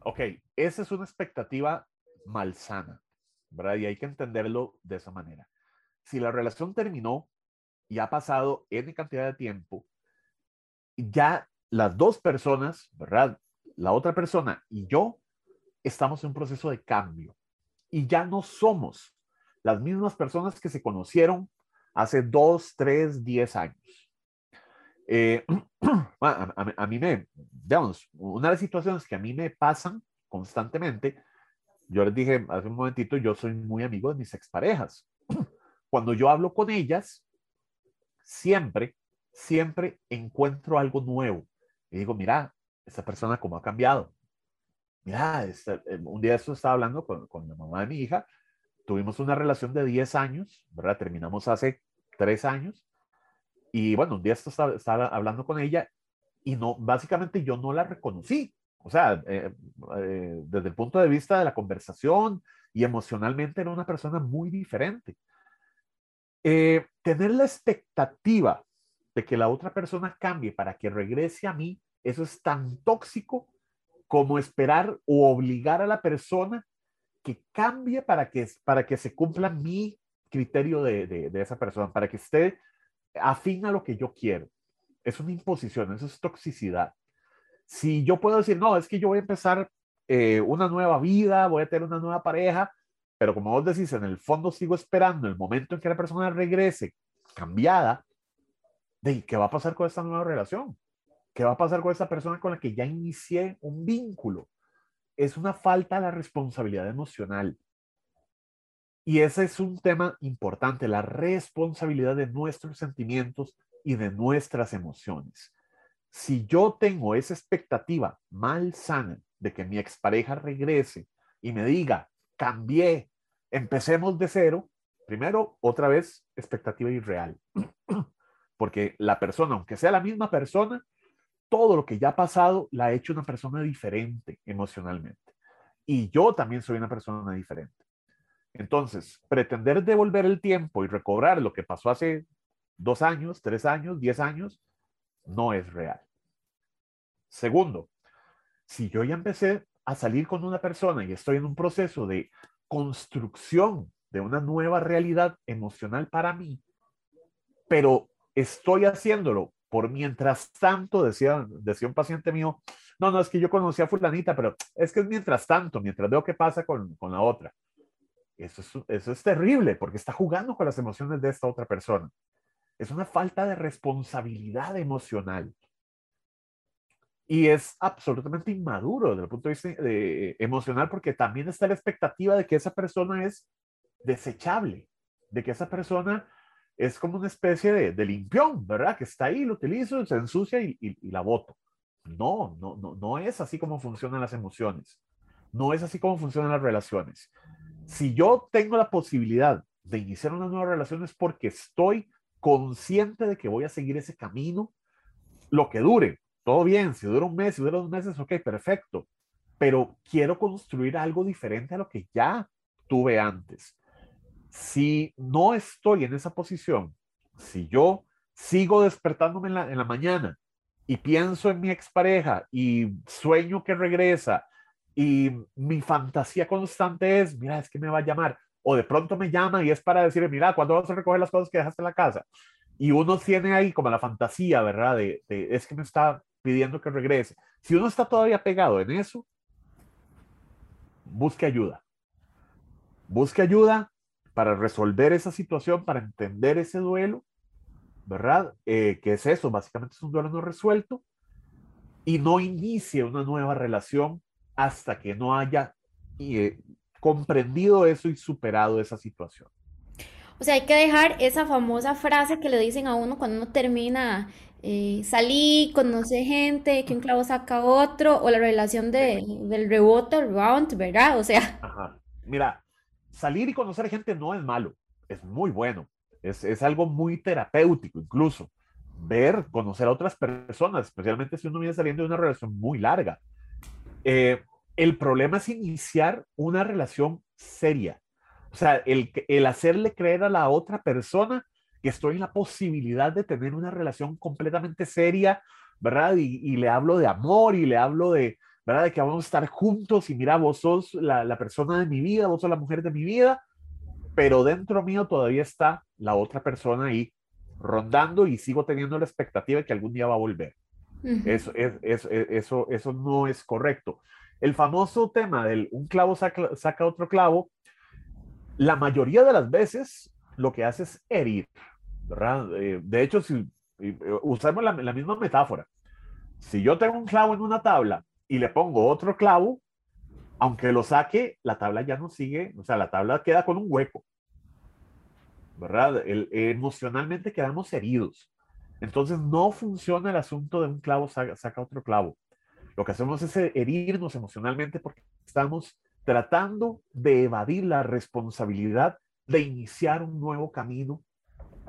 Ok, esa es una expectativa malsana, ¿verdad? Y hay que entenderlo de esa manera si la relación terminó y ha pasado N cantidad de tiempo, ya las dos personas, ¿verdad? La otra persona y yo estamos en un proceso de cambio y ya no somos las mismas personas que se conocieron hace dos, tres, diez años. Eh, a, mí me, digamos, una de las situaciones que a mí me pasan constantemente yo les dije hace un momentito, yo soy muy amigo de mis exparejas. Cuando yo hablo con ellas, siempre, siempre encuentro algo nuevo. Y digo, mira, esa persona cómo ha cambiado. Mira, este, un día esto estaba hablando con, con la mamá de mi hija. Tuvimos una relación de 10 años, ¿verdad? Terminamos hace 3 años. Y bueno, un día estaba, estaba hablando con ella y no, básicamente yo no la reconocí. O sea, eh, eh, desde el punto de vista de la conversación y emocionalmente era una persona muy diferente. Eh, tener la expectativa de que la otra persona cambie para que regrese a mí, eso es tan tóxico como esperar o obligar a la persona que cambie para que, para que se cumpla mi criterio de, de, esa persona, para que esté afín a lo que yo quiero. Es una imposición, eso es toxicidad. Si yo puedo decir, no, es que yo voy a empezar eh, una nueva vida, voy a tener una nueva pareja, pero como vos decís, en el fondo sigo esperando el momento en que la persona regrese cambiada, de qué va a pasar con esta nueva relación, qué va a pasar con esa persona con la que ya inicié un vínculo. Es una falta de la responsabilidad emocional. Y ese es un tema importante, la responsabilidad de nuestros sentimientos y de nuestras emociones. Si yo tengo esa expectativa mal sana de que mi expareja regrese y me diga, cambié, empecemos de cero, primero, otra vez, expectativa irreal. Porque la persona, aunque sea la misma persona, todo lo que ya ha pasado la ha hecho una persona diferente emocionalmente. Y yo también soy una persona diferente. Entonces, pretender devolver el tiempo y recobrar lo que pasó hace dos años, tres años, diez años, no es real. Segundo, si yo ya empecé a salir con una persona y estoy en un proceso de construcción de una nueva realidad emocional para mí, pero estoy haciéndolo por mientras tanto, decía, decía un paciente mío, no, no, es que yo conocí a fulanita, pero es que es mientras tanto, mientras veo qué pasa con, con la otra. Eso es, eso es terrible porque está jugando con las emociones de esta otra persona. Es una falta de responsabilidad emocional. Y es absolutamente inmaduro desde el punto de vista de, emocional porque también está la expectativa de que esa persona es desechable, de que esa persona es como una especie de, de limpión, ¿verdad? Que está ahí, lo utilizo, se ensucia y, la voto. No, no, no, no es así como funcionan las emociones. No es así como funcionan las relaciones. Si yo tengo la posibilidad de iniciar una nueva relación es porque estoy consciente de que voy a seguir ese camino, lo que dure. Todo bien, si dura un mes, si dura dos meses, ok, perfecto. Pero quiero construir algo diferente a lo que ya tuve antes. Si no estoy en esa posición, si yo sigo despertándome en la, mañana y pienso en mi expareja y sueño que regresa y mi fantasía constante es, mira, es que me va a llamar, o de pronto me llama y es para decirle, mira, ¿cuándo vas a recoger las cosas que dejaste en la casa? Y uno tiene ahí como la fantasía, ¿verdad? De, es que me está pidiendo que regrese. Si uno está todavía pegado en eso, busque ayuda. Busque ayuda para resolver esa situación, para entender ese duelo, ¿verdad? Eh, que es eso, básicamente es un duelo no resuelto y no inicie una nueva relación hasta que no haya eh, comprendido eso y superado esa situación. O sea, hay que dejar esa famosa frase que le dicen a uno cuando uno termina, eh, salí, conoce gente, que un clavo saca otro, o la relación de, del rebote, round, ¿verdad? O sea. Ajá. Mira, salir y conocer gente no es malo, es muy bueno, es, es algo muy terapéutico incluso. Ver, conocer a otras personas, especialmente si uno viene saliendo de una relación muy larga. Eh, el problema es iniciar una relación seria. O sea, el, el hacerle creer a la otra persona que estoy en la posibilidad de tener una relación completamente seria, ¿verdad? Y, le hablo de amor y le hablo de, ¿verdad? De que vamos a estar juntos y mira, vos sos la, la persona de mi vida, vos sos la mujer de mi vida, pero dentro mío todavía está la otra persona ahí rondando y sigo teniendo la expectativa de que algún día va a volver. eso, es, eso, eso no es correcto. El famoso tema del un clavo saca, otro clavo, la mayoría de las veces lo que hace es herir, ¿verdad? Eh, de hecho, si eh, usamos la, la, misma metáfora, si yo tengo un clavo en una tabla y le pongo otro clavo, aunque lo saque, la tabla ya no sigue, o sea, la tabla queda con un hueco, ¿verdad? emocionalmente quedamos heridos. Entonces no funciona el asunto de un clavo saca, otro clavo. Lo que hacemos es herirnos emocionalmente porque estamos tratando de evadir la responsabilidad de iniciar un nuevo camino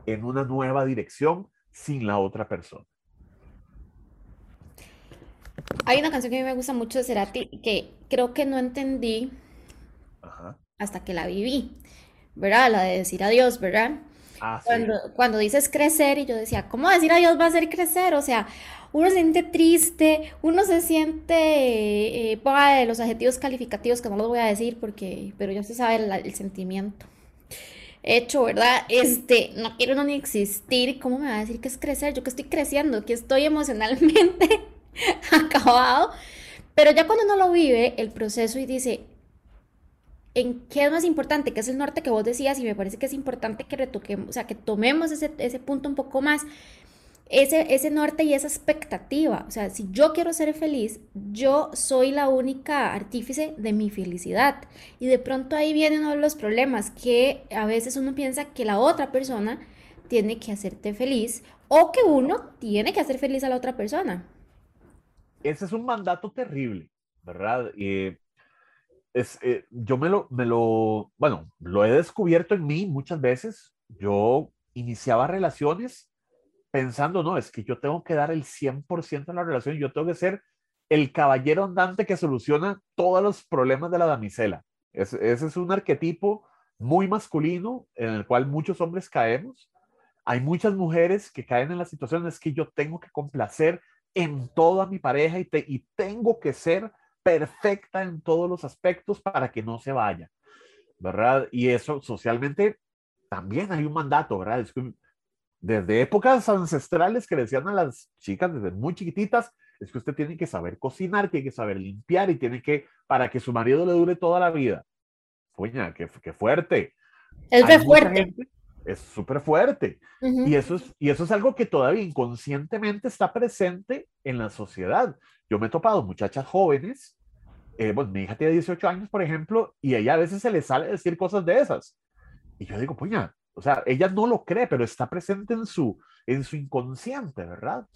en una nueva dirección sin la otra persona. Hay una canción que a mí me gusta mucho de Cerati que creo que no entendí hasta que la viví, ¿verdad? La de decir adiós, ¿verdad? Ah, cuando, cuando dices crecer, y yo decía, ¿cómo decir adiós va a ser crecer? O sea, uno se siente triste, uno se siente, eh, de los adjetivos calificativos que no los voy a decir porque, pero ya se sabe el, sentimiento hecho, ¿verdad? Este, no quiero no ni existir, ¿cómo me va a decir que es crecer? Yo que estoy creciendo, que estoy emocionalmente acabado, pero ya cuando uno lo vive, el proceso y dice, en qué es más importante, que es el norte que vos decías, y me parece que es importante que retoquemos, o sea, que tomemos ese, ese punto un poco más, ese, ese norte y esa expectativa. O sea, si yo quiero ser feliz, yo soy la única artífice de mi felicidad. Y de pronto ahí vienen uno de los problemas, que a veces uno piensa que la otra persona tiene que hacerte feliz o que uno tiene que hacer feliz a la otra persona. Ese es un mandato terrible, ¿verdad? Es, eh, yo me lo, me lo, bueno, lo he descubierto en mí muchas veces. Yo iniciaba relaciones pensando, no, es que yo tengo que dar el 100% en la relación, yo tengo que ser el caballero andante que soluciona todos los problemas de la damisela. ese es un arquetipo muy masculino en el cual muchos hombres caemos. Hay muchas mujeres que caen en la situación, es que yo tengo que complacer en toda mi pareja y, y tengo que ser perfecta en todos los aspectos para que no se vaya, ¿verdad? Y eso socialmente también hay un mandato, ¿verdad? Es que desde épocas ancestrales que decían a las chicas desde muy chiquititas, es que usted tiene que saber cocinar, tiene que saber limpiar y tiene que, para que su marido le dure toda la vida. Coña, qué, qué fuerte. Es de fuerte. Es súper fuerte. y, eso es, y eso es algo que todavía inconscientemente está presente en la sociedad. Yo me he topado muchachas jóvenes, eh, bueno, mi hija tiene 18 años, por ejemplo, y ella a veces se le sale decir cosas de esas. Y yo digo, puña, o sea, ella no lo cree, pero está presente en su, en su inconsciente, ¿verdad?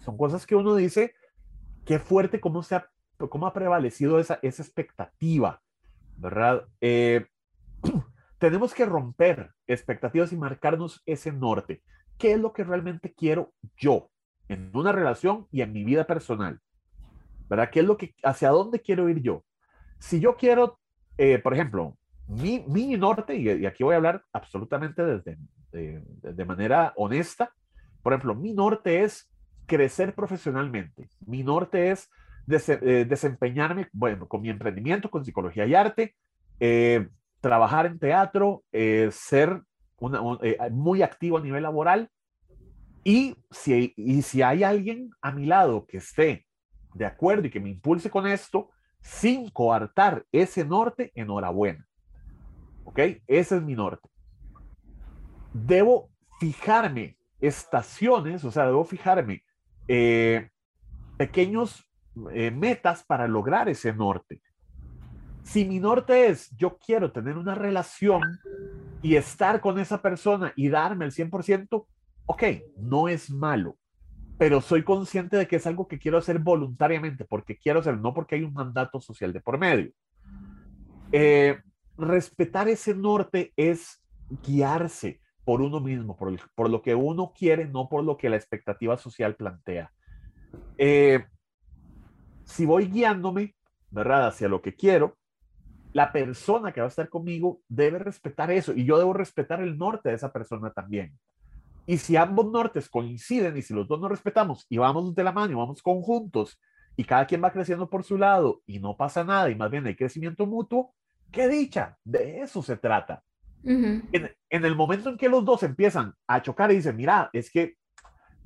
Son cosas que uno dice, qué fuerte cómo, se ha, cómo ha prevalecido esa, esa expectativa, ¿verdad? Eh, tenemos que romper expectativas y marcarnos ese norte. ¿Qué es lo que realmente quiero yo? en una relación y en mi vida personal. ¿Verdad? ¿Qué es lo que, hacia dónde quiero ir yo? Si yo quiero, eh, por ejemplo, mi, mi norte, y, aquí voy a hablar absolutamente desde, de, manera honesta, por ejemplo, mi norte es crecer profesionalmente. Mi norte es eh, desempeñarme, bueno, con mi emprendimiento, con psicología y arte, eh, trabajar en teatro, ser una, muy activo a nivel laboral y si, y si hay alguien a mi lado que esté de acuerdo y que me impulse con esto, sin coartar ese norte, enhorabuena. ¿Ok? Ese es mi norte. Debo fijarme estaciones, o sea, debo fijarme eh, pequeños eh, metas para lograr ese norte. Si mi norte es, yo quiero tener una relación y estar con esa persona y darme el 100%, ok, no es malo, pero soy consciente de que es algo que quiero hacer voluntariamente, porque quiero hacerlo, no porque hay un mandato social de por medio. Eh, respetar ese norte es guiarse por uno mismo, por, por, lo que uno quiere, no por lo que la expectativa social plantea. Eh, si voy guiándome, ¿verdad?, hacia lo que quiero, la persona que va a estar conmigo debe respetar eso y yo debo respetar el norte de esa persona también. Y si ambos nortes coinciden y si los dos nos respetamos y vamos de la mano y vamos conjuntos y cada quien va creciendo por su lado y no pasa nada y más bien hay crecimiento mutuo, qué dicha, de eso se trata. en, en, el momento en que los dos empiezan a chocar y dicen, mira, es que,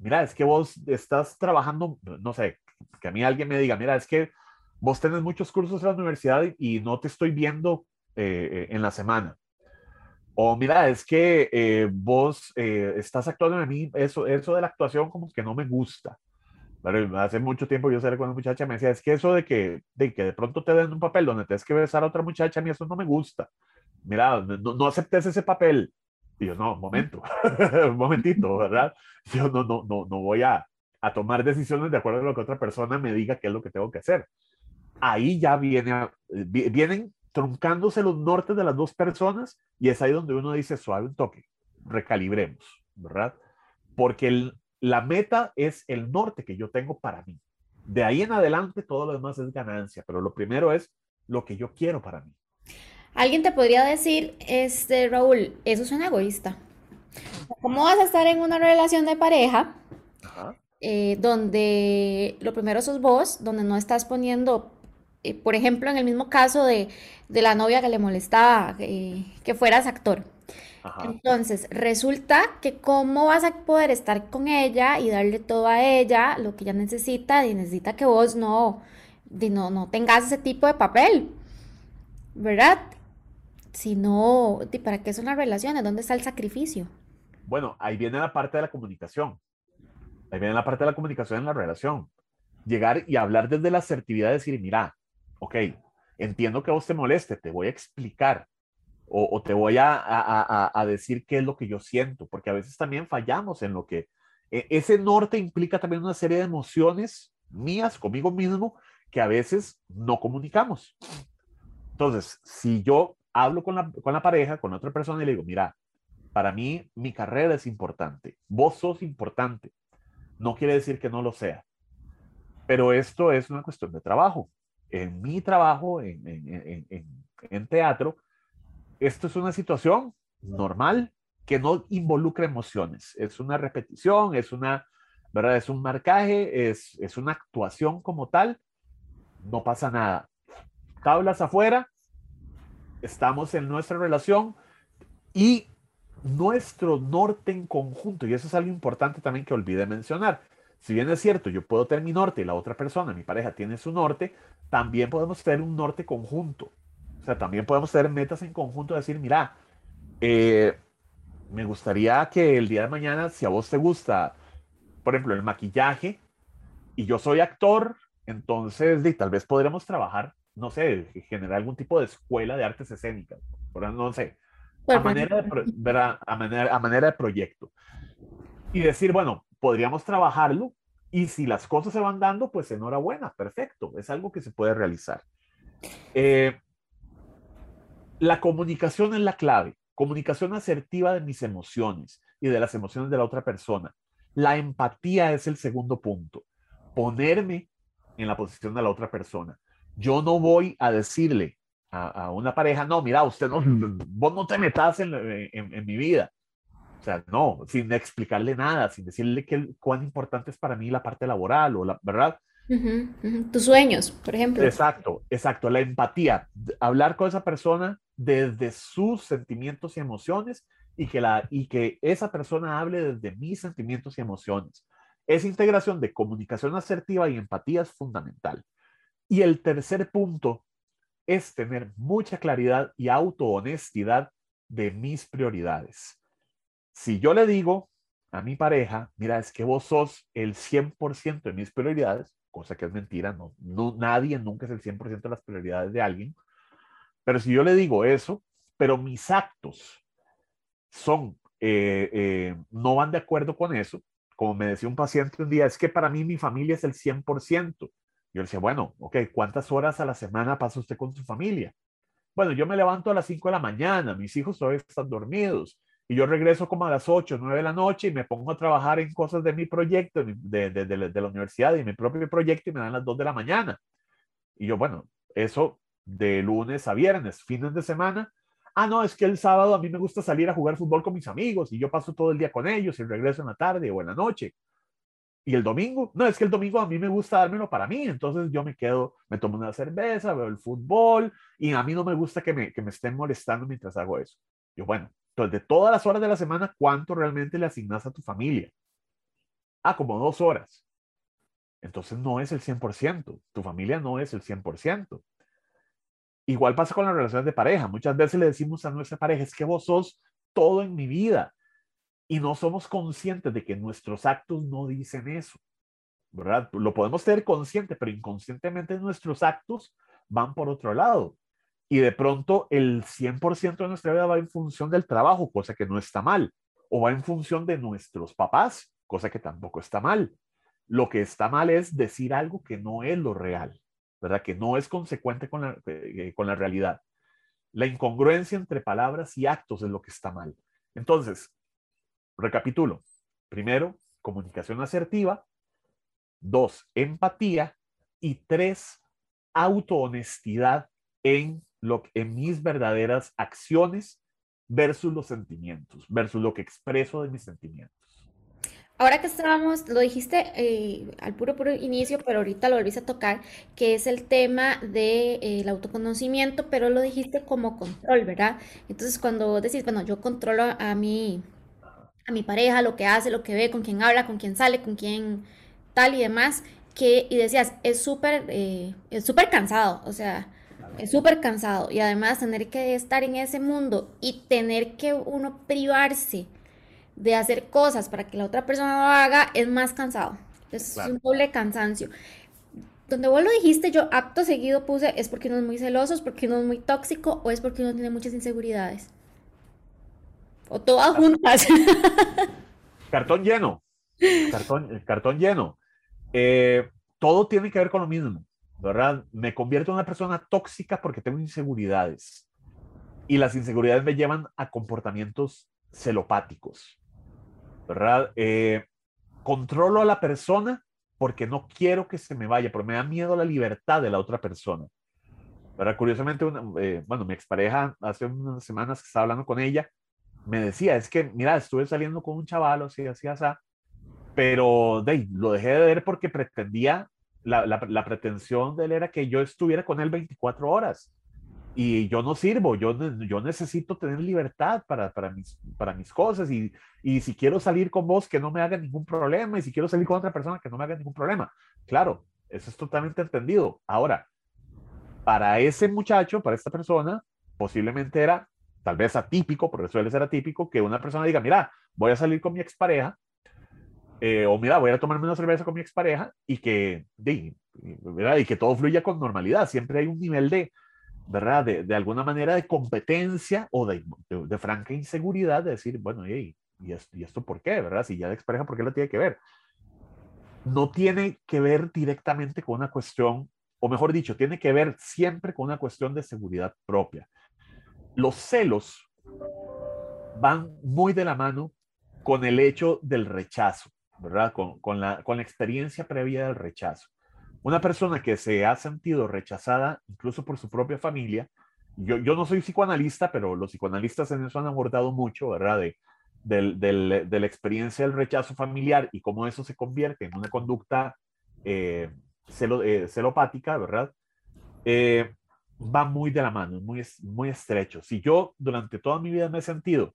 mira, es que vos estás trabajando, no sé, que a mí alguien me diga, mira, es que vos tenés muchos cursos en la universidad y, no te estoy viendo eh, eh, en la semana o mira, es que eh, vos eh, estás actuando en mí, eso, eso de la actuación como que no me gusta. Pero hace mucho tiempo yo salí con una muchacha me decía, es que eso de que, de que de pronto te den un papel donde tienes que besar a otra muchacha, a mí eso no me gusta. Mira, no, no aceptes ese papel. Y yo, no, un momento, un momentito, ¿verdad? Yo no, no, no, no voy a, a tomar decisiones de acuerdo a lo que otra persona me diga qué es lo que tengo que hacer. Ahí ya viene, vienen truncándose los nortes de las dos personas y es ahí donde uno dice suave un toque, recalibremos, ¿verdad? Porque el, la meta es el norte que yo tengo para mí. De ahí en adelante todo lo demás es ganancia, pero lo primero es lo que yo quiero para mí. Alguien te podría decir, este, Raúl, eso es un egoísta. ¿Cómo vas a estar en una relación de pareja eh, donde lo primero sos vos, donde no estás poniendo, eh, por ejemplo, en el mismo caso de, la novia que le molestaba eh, que fueras actor? Entonces, resulta que cómo vas a poder estar con ella y darle todo a ella, lo que ella necesita, y necesita que vos no, no, no tengas ese tipo de papel, ¿verdad? Si no, ¿para qué son las relaciones? ¿Dónde está el sacrificio? Bueno, ahí viene la parte de la comunicación. Ahí viene la parte de la comunicación en la relación. Llegar y hablar desde la asertividad, decir, mira, ok, entiendo que a vos te moleste, te voy a explicar o, te voy a, decir qué es lo que yo siento, porque a veces también fallamos en lo que... E, ese norte implica también una serie de emociones mías conmigo mismo que a veces no comunicamos. Entonces, si yo hablo con la, con la pareja, con otra persona y le digo, mira, para mí mi carrera es importante, vos sos importante, no quiere decir que no lo sea, pero esto es una cuestión de trabajo. En mi trabajo, en, teatro, esto es una situación normal que no involucra emociones. Es una repetición, es una, ¿verdad? Es un marcaje, es, es una actuación como tal. No pasa nada. Tablas afuera, estamos en nuestra relación y nuestro norte en conjunto, y eso es algo importante también que olvidé mencionar. Si bien es cierto, yo puedo tener mi norte y la otra persona, mi pareja, tiene su norte, también podemos tener un norte conjunto sea, también podemos tener metas en conjunto, decir, mira, eh, me gustaría que el día de mañana, si a vos te gusta, por ejemplo, el maquillaje, y yo soy actor, entonces tal vez podremos trabajar, no sé, generar algún tipo de escuela de artes escénicas, no sé, a manera, de, a, manera, a manera de proyecto. Y decir, bueno, podríamos trabajarlo y si las cosas se van dando, pues enhorabuena, perfecto, es algo que se puede realizar. Eh, la comunicación es la clave. Comunicación asertiva de mis emociones y de las emociones de la otra persona. La empatía es el segundo punto. Ponerme en la posición de la otra persona. Yo no voy a decirle a, una pareja, no, mira, usted no, vos no te metas en, en, mi vida. Sea, no, sin explicarle nada, sin decirle que, cuán importante es para mí la parte laboral o la, ¿verdad? Tus sueños, por ejemplo. Exacto, exacto. La empatía. Hablar con esa persona desde sus sentimientos y emociones y que, la, y que esa persona hable desde mis sentimientos y emociones. Esa integración de comunicación asertiva y empatía es fundamental. Y el tercer punto es tener mucha claridad y autohonestidad de mis prioridades. Si yo le digo a mi pareja, mira, es que vos sos el 100% de mis prioridades, cosa que es mentira, no, no, nadie nunca es el 100% de las prioridades de alguien, pero si yo le digo eso, pero mis actos son, eh, eh, no van de acuerdo con eso, como me decía un paciente un día, es que para mí mi familia es el 100%. Yo le decía, bueno, ok, ¿cuántas horas a la semana pasa usted con su familia? Bueno, yo me levanto a las 5 de la mañana, mis hijos todavía están dormidos y yo regreso como a las 8, 9 de la noche y me pongo a trabajar en cosas de mi proyecto, de, de, la universidad y mi propio proyecto y me dan las 2 de la mañana. Y yo, bueno, eso de lunes a viernes, fines de semana. Ah, no, es que el sábado a mí me gusta salir a jugar fútbol con mis amigos y yo paso todo el día con ellos y regreso en la tarde o en la noche. Y el domingo, no, es que el domingo a mí me gusta dármelo para mí, entonces yo me quedo, me tomo una cerveza, veo el fútbol y a mí no me gusta que me, que me estén molestando mientras hago eso. Yo, bueno, entonces de todas las horas de la semana, ¿cuánto realmente le asignas a tu familia? Ah, como dos horas. Entonces no es el 100%, tu familia no es el 100%. Igual pasa con las relaciones de pareja. Muchas veces le decimos a nuestra pareja, es que vos sos todo en mi vida. Y no somos conscientes de que nuestros actos no dicen eso. ¿verdad? Lo podemos tener consciente, pero inconscientemente nuestros actos van por otro lado. Y de pronto el 100% de nuestra vida va en función del trabajo, cosa que no está mal. O va en función de nuestros papás, cosa que tampoco está mal. Lo que está mal es decir algo que no es lo real, ¿verdad? Que no es consecuente con la, eh, con la realidad. La incongruencia entre palabras y actos es lo que está mal. Entonces, recapitulo. Primero, comunicación asertiva. Dos, empatía. Y tres, autohonestidad en, lo, en mis verdaderas acciones versus los sentimientos, versus lo que expreso de mis sentimientos. Ahora que estábamos, lo dijiste eh, al puro, puro inicio, pero ahorita lo volviste a tocar, que es el tema del de, eh, autoconocimiento, pero lo dijiste como control, ¿verdad? Entonces, cuando decís, bueno, yo controlo a mi, a mi pareja, lo que hace, lo que ve, con quién habla, con quién sale, con quién tal y demás, que, y decías, es súper, eh, es súper cansado, o sea, es súper cansado. Y además tener que estar en ese mundo y tener que uno privarse de hacer cosas para que la otra persona lo haga es más cansado. Es un doble cansancio. Donde vos lo dijiste, yo acto seguido puse, es porque uno es muy celoso, es porque uno es muy tóxico o es porque uno tiene muchas inseguridades. O todas juntas. Cartón lleno. Cartón, cartón lleno. Eh, todo tiene que ver con lo mismo, ¿verdad? Me convierto en una persona tóxica porque tengo inseguridades. Y las inseguridades me llevan a comportamientos celopáticos. ¿verdad? Eh, controlo a la persona porque no quiero que se me vaya, porque me da miedo la libertad de la otra persona. ¿verdad? Curiosamente, eh, bueno, mi expareja hace unas semanas que estaba hablando con ella, me decía, es que, mira, estuve saliendo con un chaval, así, así, así, pero de, lo dejé de ver porque pretendía, la, la, pretensión de él era que yo estuviera con él 24 horas y yo no sirvo, yo, yo necesito tener libertad para, para, mis, para mis cosas y, y si quiero salir con vos, que no me haga ningún problema y si quiero salir con otra persona, que no me haga ningún problema. Claro, eso es totalmente entendido. Ahora, para ese muchacho, para esta persona, posiblemente era tal vez atípico, porque suele ser atípico, que una persona diga, mira, voy a salir con mi expareja, eh, o mira, voy a tomarme una cerveza con mi expareja y que, y, y que todo fluya con normalidad. Siempre hay un nivel de, ¿verdad? De, de, alguna manera de competencia o de, de, de franca inseguridad de decir, bueno, ¿y, esto, ¿y esto por qué? ¿Verdad? Si ya de expareja, ¿por qué lo tiene que ver? No tiene que ver directamente con una cuestión, o mejor dicho, tiene que ver siempre con una cuestión de seguridad propia. Los celos van muy de la mano con el hecho del rechazo, ¿verdad? Con, con, la, con la experiencia previa del rechazo. Una persona que se ha sentido rechazada incluso por su propia familia, yo, yo no soy psicoanalista, pero los psicoanalistas en eso han abordado mucho, ¿verdad? De, del, del, de la experiencia del rechazo familiar y cómo eso se convierte en una conducta eh, celo, eh, celopática, ¿verdad? Eh, va muy de la mano, muy, muy estrecho. Si yo durante toda mi vida me he sentido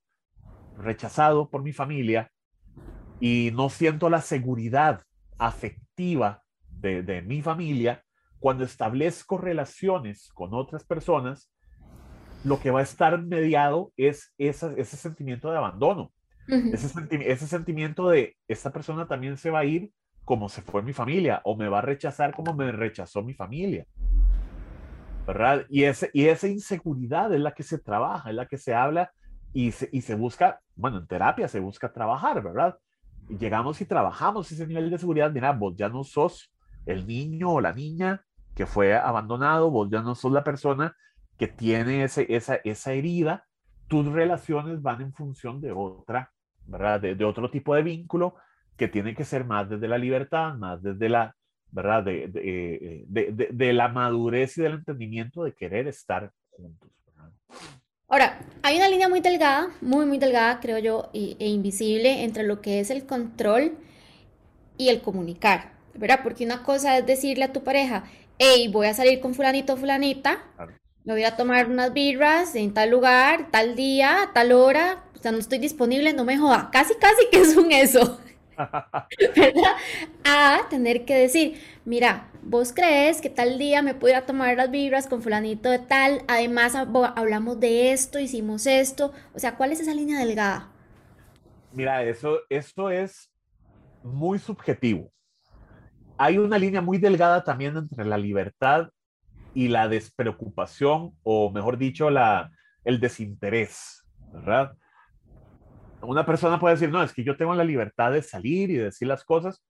rechazado por mi familia y no siento la seguridad afectiva de, mi familia, cuando establezco relaciones con otras personas, lo que va a estar mediado es ese sentimiento de abandono, ese, ese sentimiento de esta persona también se va a ir como se fue mi familia o me va a rechazar como me rechazó mi familia. ¿Verdad? Y, ese, y esa inseguridad es la que se trabaja, es la que se habla y se, y se busca, bueno, en terapia se busca trabajar, ¿verdad? Llegamos y trabajamos ese nivel de seguridad, mira, vos ya no sos el niño o la niña que fue abandonado, vos ya no sos la persona que tiene ese, esa, esa herida, tus relaciones van en función de otra, ¿verdad? De, otro tipo de vínculo que tiene que ser más desde la libertad, más desde la, ¿verdad? De, de, de, de la madurez y del entendimiento de querer estar juntos. Ahora, hay una línea muy delgada, muy, muy delgada, creo yo, e, e invisible entre lo que es el control y el comunicar. ¿verdad? Porque una cosa es decirle a tu pareja, hey, voy a salir con fulanito o fulanita, me voy a tomar unas birras en tal lugar, tal día, tal hora, o sea, no estoy disponible, no me joda, casi, casi que es un eso. ¿verdad? A tener que decir, mira, vos crees que tal día me puedo ir a tomar las vibras con fulanito de tal, además hablamos de esto, hicimos esto, o sea, ¿cuál es esa línea delgada? Mira, eso, esto es muy subjetivo hay una línea muy delgada también entre la libertad y la despreocupación, o mejor dicho, la, el desinterés, ¿verdad? Una persona puede decir, no, es que yo tengo la libertad de salir y de decir las cosas,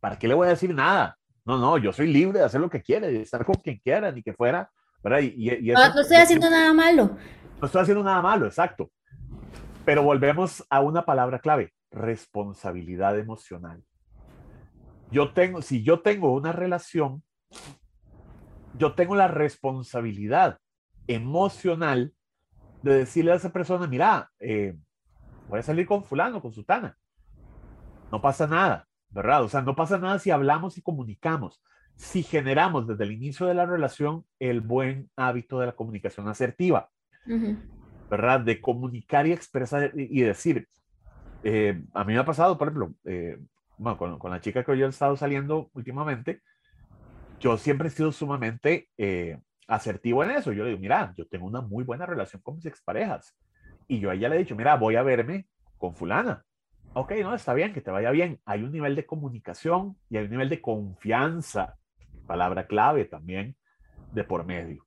¿para qué le voy a decir nada? No, no, yo soy libre de hacer lo que quiera, de estar con quien quiera, ni que fuera, ¿verdad? Y, no, no estoy haciendo nada malo. No estoy haciendo nada malo, exacto. Pero volvemos a una palabra clave, responsabilidad emocional. Yo tengo, si yo tengo una relación, yo tengo la responsabilidad emocional de decirle a esa persona, mira, eh, voy a salir con fulano, con sutana. No pasa nada, ¿verdad? O sea, no pasa nada si hablamos y comunicamos, si generamos desde el inicio de la relación el buen hábito de la comunicación asertiva, ¿verdad? De comunicar y expresar y, decir. Eh, a mí me ha pasado, por ejemplo, eh, bueno, con, la chica que yo he estado saliendo últimamente, yo siempre he sido sumamente eh, asertivo en eso. Yo le digo, mira, yo tengo una muy buena relación con mis exparejas. Y yo a ella le he dicho, mira, voy a verme con fulana. Ok, no, está bien, que te vaya bien. Hay un nivel de comunicación y hay un nivel de confianza, palabra clave también, de por medio.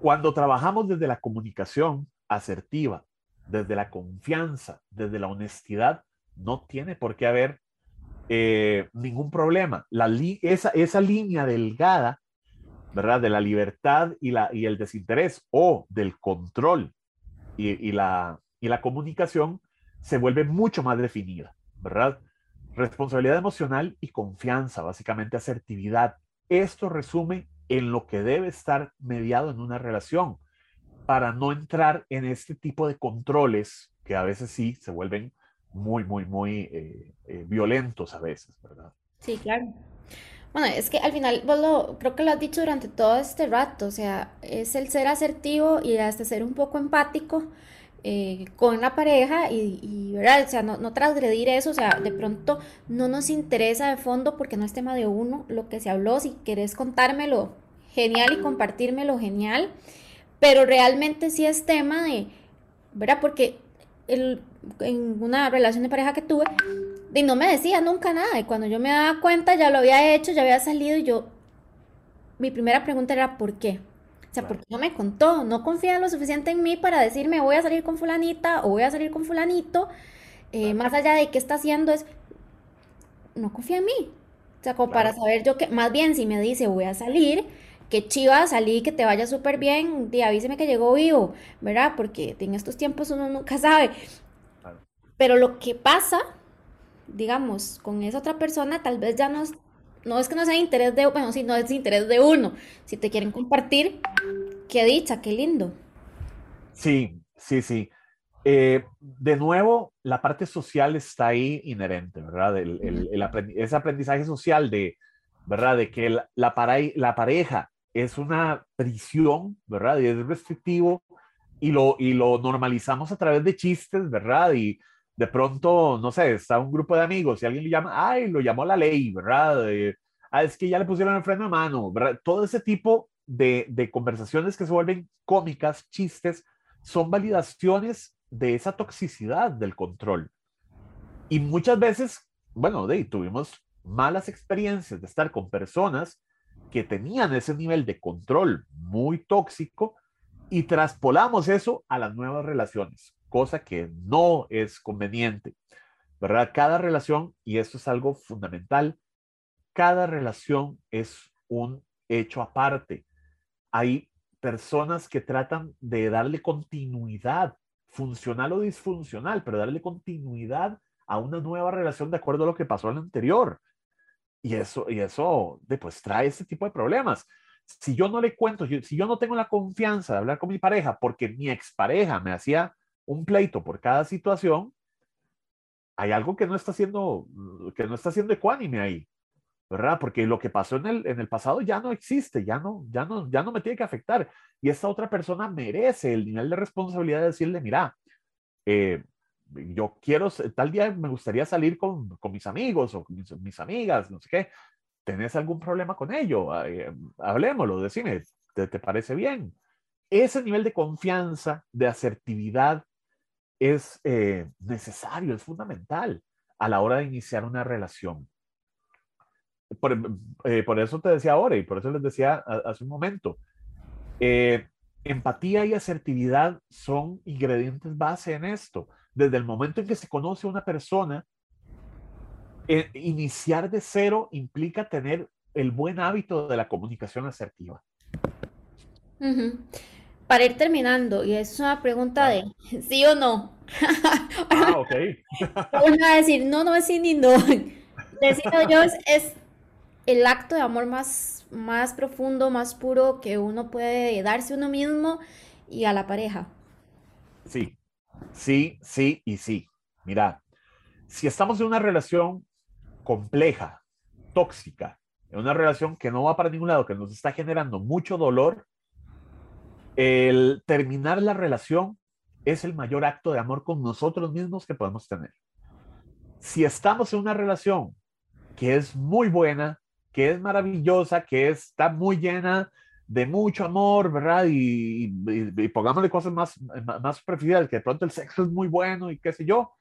Cuando trabajamos desde la comunicación asertiva, desde la confianza, desde la honestidad, no tiene por qué haber eh, ningún problema. La esa, esa línea delgada, ¿verdad? De la libertad y, la, y el desinterés o del control y, la, y la comunicación se vuelve mucho más definida, ¿verdad? Responsabilidad emocional y confianza, básicamente asertividad. Esto resume en lo que debe estar mediado en una relación para no entrar en este tipo de controles que a veces sí se vuelven muy, muy, muy eh, eh, violentos a veces, ¿verdad? Sí, claro. Bueno, es que al final vos lo, creo que lo has dicho durante todo este rato, o sea, es el ser asertivo y hasta ser un poco empático eh, con la pareja y, ¿verdad? O sea, no, no transgredir eso, o sea, de pronto no nos interesa de fondo porque no es tema de uno lo que se habló, si querés contármelo, genial y compartírmelo, genial, pero realmente sí es tema de, ¿verdad? Porque el, en una relación de pareja que tuve, y no me decía nunca nada. Y cuando yo me daba cuenta, ya lo había hecho, ya había salido y yo, mi primera pregunta era, ¿por qué? O sea, ¿por qué no me contó? No confía lo suficiente en mí para decirme, voy a salir con fulanita o voy a salir con fulanito. Eh, más allá de qué está haciendo, es, no confía en mí. O sea, como para saber yo que, más bien si me dice, voy a salir, que chiva, salí, que te vaya súper bien, y avíseme que llegó vivo, ¿verdad? Porque en estos tiempos uno nunca sabe. Pero lo que pasa, digamos, con esa otra persona, tal vez ya no no es que no sea interés de, bueno, sí, no es interés de uno. Si te quieren compartir, qué dicha, qué lindo. Sí, sí, sí. Eh, de nuevo, la parte social está ahí inherente, ¿verdad? El, el, ese aprendizaje social de, ¿verdad? De que la, la pareja es una prisión, ¿verdad? Y es restrictivo y lo, y lo normalizamos a través de chistes, ¿verdad? Y de pronto, no sé, está un grupo de amigos y alguien le llama, ay, lo llamó la ley, ¿verdad? ah, es que ya le pusieron el freno de mano, ¿verdad? Todo ese tipo de, conversaciones que se vuelven cómicas, chistes, son validaciones de esa toxicidad del control. Y muchas veces, bueno, de, tuvimos malas experiencias de estar con personas que tenían ese nivel de control muy tóxico y traspolamos eso a las nuevas relaciones cosa que no es conveniente, ¿verdad? Cada relación, y esto es algo fundamental, cada relación es un hecho aparte. Hay personas que tratan de darle continuidad, funcional o disfuncional, pero darle continuidad a una nueva relación de acuerdo a lo que pasó en la anterior. Y eso, y eso pues trae ese tipo de problemas. Si yo no le cuento, si yo no tengo la confianza de hablar con mi pareja porque mi expareja me hacía un pleito por cada situación, hay algo que no está siendo, que no está siendo ecuánime ahí, ¿verdad? Porque lo que pasó en el, en el pasado ya no existe, ya no, ya, no, ya no me tiene que afectar. Y esta otra persona merece el nivel de responsabilidad de decirle, mira, eh, yo quiero, tal día me gustaría salir con, con mis amigos o mis, amigas, no sé qué. ¿Tenés algún problema con ello? Eh, hablemoslo, decime, ¿te, ¿te parece bien? Ese nivel de confianza, de asertividad, es eh, necesario, es fundamental a la hora de iniciar una relación. por, eh, eso te decía ahora y por eso les decía hace un momento, eh, empatía y asertividad son ingredientes base en esto. Desde el momento en que se conoce a una persona, eh, iniciar de cero implica tener el buen hábito de la comunicación asertiva. Para ir terminando, y es una pregunta de sí o no. ah, ok. Uno a decir, no, no es sí ni no. Decir Dios es el acto de amor más, más profundo, más puro que uno puede darse a uno mismo y a la pareja. Sí, sí, sí y sí. Mira, si estamos en una relación compleja, tóxica, en una relación que no va para ningún lado, que nos está generando mucho dolor, el terminar la relación es el mayor acto de amor con nosotros mismos que podemos tener. Si estamos en una relación que es muy buena, que es maravillosa, que está muy llena de mucho amor, ¿verdad? Y, y, pongámosle cosas más, más superficiales, que de pronto el sexo es muy bueno y qué sé yo,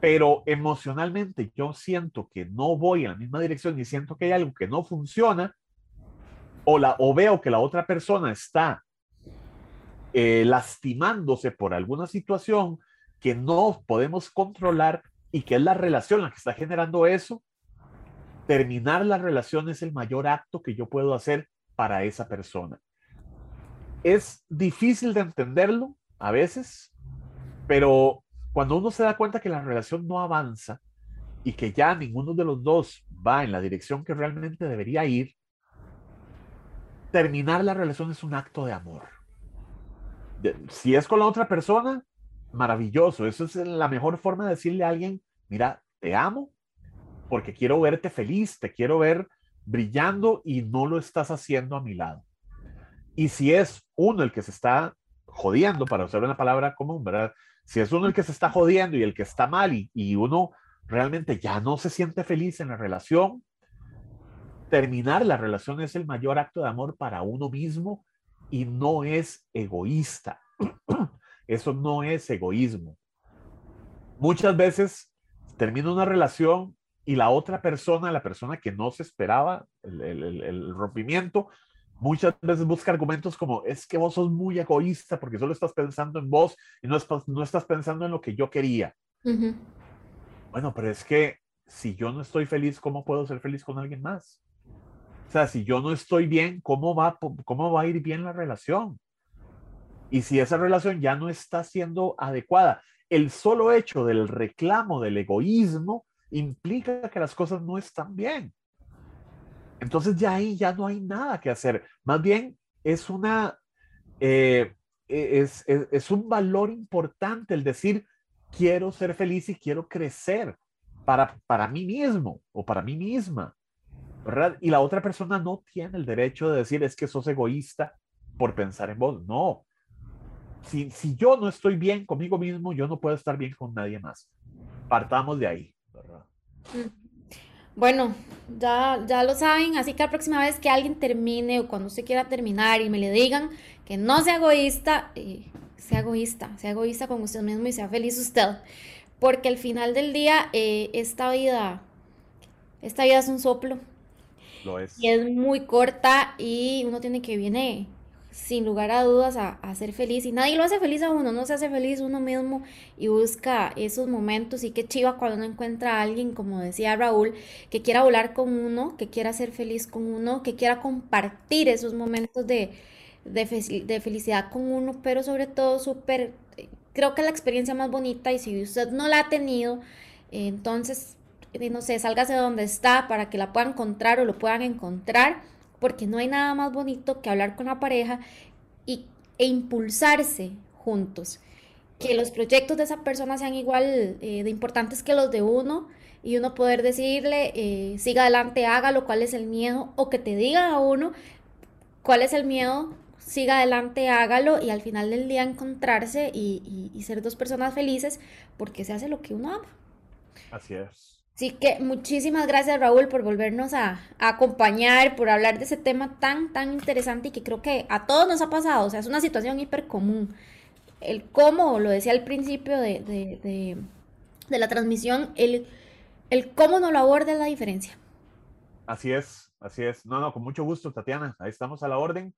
pero emocionalmente yo siento que no voy en la misma dirección y siento que hay algo que no funciona, o, o veo que la otra persona está eh, lastimándose por alguna situación que no podemos controlar y que es la relación la que está generando eso, terminar la relación es el mayor acto que yo puedo hacer para esa persona. Es difícil de entenderlo a veces, pero cuando uno se da cuenta que la relación no avanza y que ya ninguno de los dos va en la dirección que realmente debería ir, terminar la relación es un acto de amor. Si es con la otra persona, maravilloso. Eso es la mejor forma de decirle a alguien, mira, te amo porque quiero verte feliz, te quiero ver brillando y no lo estás haciendo a mi lado. Y si es uno el que se está jodiendo, para usar una palabra común, ¿verdad? Si es uno el que se está jodiendo y el que está mal y, y uno realmente ya no se siente feliz en la relación, terminar la relación es el mayor acto de amor para uno mismo y no es egoísta. Eso no es egoísmo. Muchas veces termina una relación y la otra persona, la persona que no se esperaba el, rompimiento, muchas veces busca argumentos como, es que vos sos muy egoísta porque solo estás pensando en vos y no, no estás pensando en lo que yo quería. Bueno, pero es que si yo no estoy feliz, ¿cómo puedo ser feliz con alguien más? O sea, si yo no estoy bien, ¿cómo va, cómo va a ir bien la relación? Y si esa relación ya no está siendo adecuada, el solo hecho del reclamo del egoísmo implica que las cosas no están bien. Entonces ya ahí ya no hay nada que hacer. Más bien es una, eh, e, es, es, un valor importante el decir, quiero ser feliz y quiero crecer para, para mí mismo o para mí misma. ¿Verdad? Y la otra persona no tiene el derecho de decir, es que sos egoísta por pensar en vos. No. Si, si yo no estoy bien conmigo mismo, yo no puedo estar bien con nadie más. Partamos de ahí. Mm. Bueno, ya, ya lo saben, así que la próxima vez que alguien termine o cuando usted quiera terminar y me le digan que no sea egoísta, eh, sea egoísta, sea egoísta con usted mismo y sea feliz usted. Porque al final del día, eh, esta vida, esta vida es un soplo. Es. Y es muy corta y uno tiene que viene sin lugar a dudas a, ser feliz y nadie lo hace feliz a uno, no se hace feliz uno mismo y busca esos momentos y qué chiva cuando uno encuentra a alguien, como decía Raúl, que quiera volar con uno, que quiera ser feliz con uno, que quiera compartir esos momentos de, de, felicidad con uno, pero sobre todo súper, creo que la experiencia más bonita y si usted no la ha tenido, entonces, no sé, sálgase de donde está para que la puedan encontrar o lo puedan encontrar porque no hay nada más bonito que hablar con la pareja y, e impulsarse juntos. Que los proyectos de esa persona sean igual eh, de importantes que los de uno y uno poder decirle, eh, siga adelante, hágalo, cuál es el miedo, o que te diga a uno cuál es el miedo, siga adelante, hágalo y al final del día encontrarse y, y ser dos personas felices porque se hace lo que uno ama. Así es. Así que muchísimas gracias Raúl por volvernos a, acompañar, por hablar de ese tema tan, tan interesante y que creo que a todos nos ha pasado, o sea, es una situación hiper común. El cómo, lo decía al principio de, la transmisión, el, el cómo no lo aborda es la diferencia. Así es, así es. No, no, con mucho gusto, Tatiana. Ahí estamos a la orden.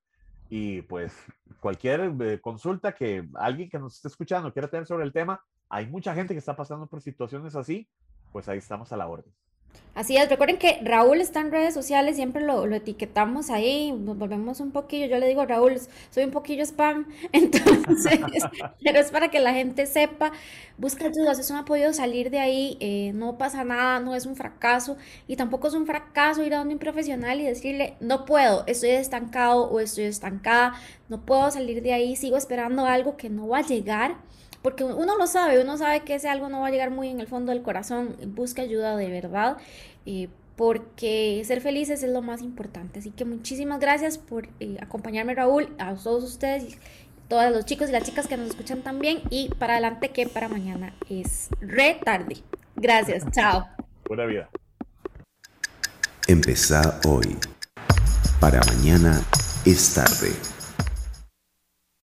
Y pues cualquier eh, consulta que alguien que nos esté escuchando quiera tener sobre el tema, hay mucha gente que está pasando por situaciones así, pues ahí estamos a la orden. Así es, recuerden que Raúl está en redes sociales, siempre lo, etiquetamos ahí, nos volvemos un poquillo, yo le digo Raúl, soy un poquillo spam, entonces, pero es para que la gente sepa, busca ayuda, si no ha podido salir de ahí, eh, no pasa nada, no es un fracaso, y tampoco es un fracaso ir a donde un profesional y decirle, no puedo, estoy estancado o estoy estancada, no puedo salir de ahí, sigo esperando algo que no va a llegar, porque uno lo sabe, uno sabe que ese algo no va a llegar muy en el fondo del corazón, busca ayuda de verdad, eh, porque ser felices es lo más importante. Así que muchísimas gracias por eh, acompañarme Raúl, a todos ustedes, y todos los chicos y las chicas que nos escuchan también, y para adelante que para mañana es re tarde. Gracias, chao. Buena vida. Empezá hoy. Para mañana es tarde.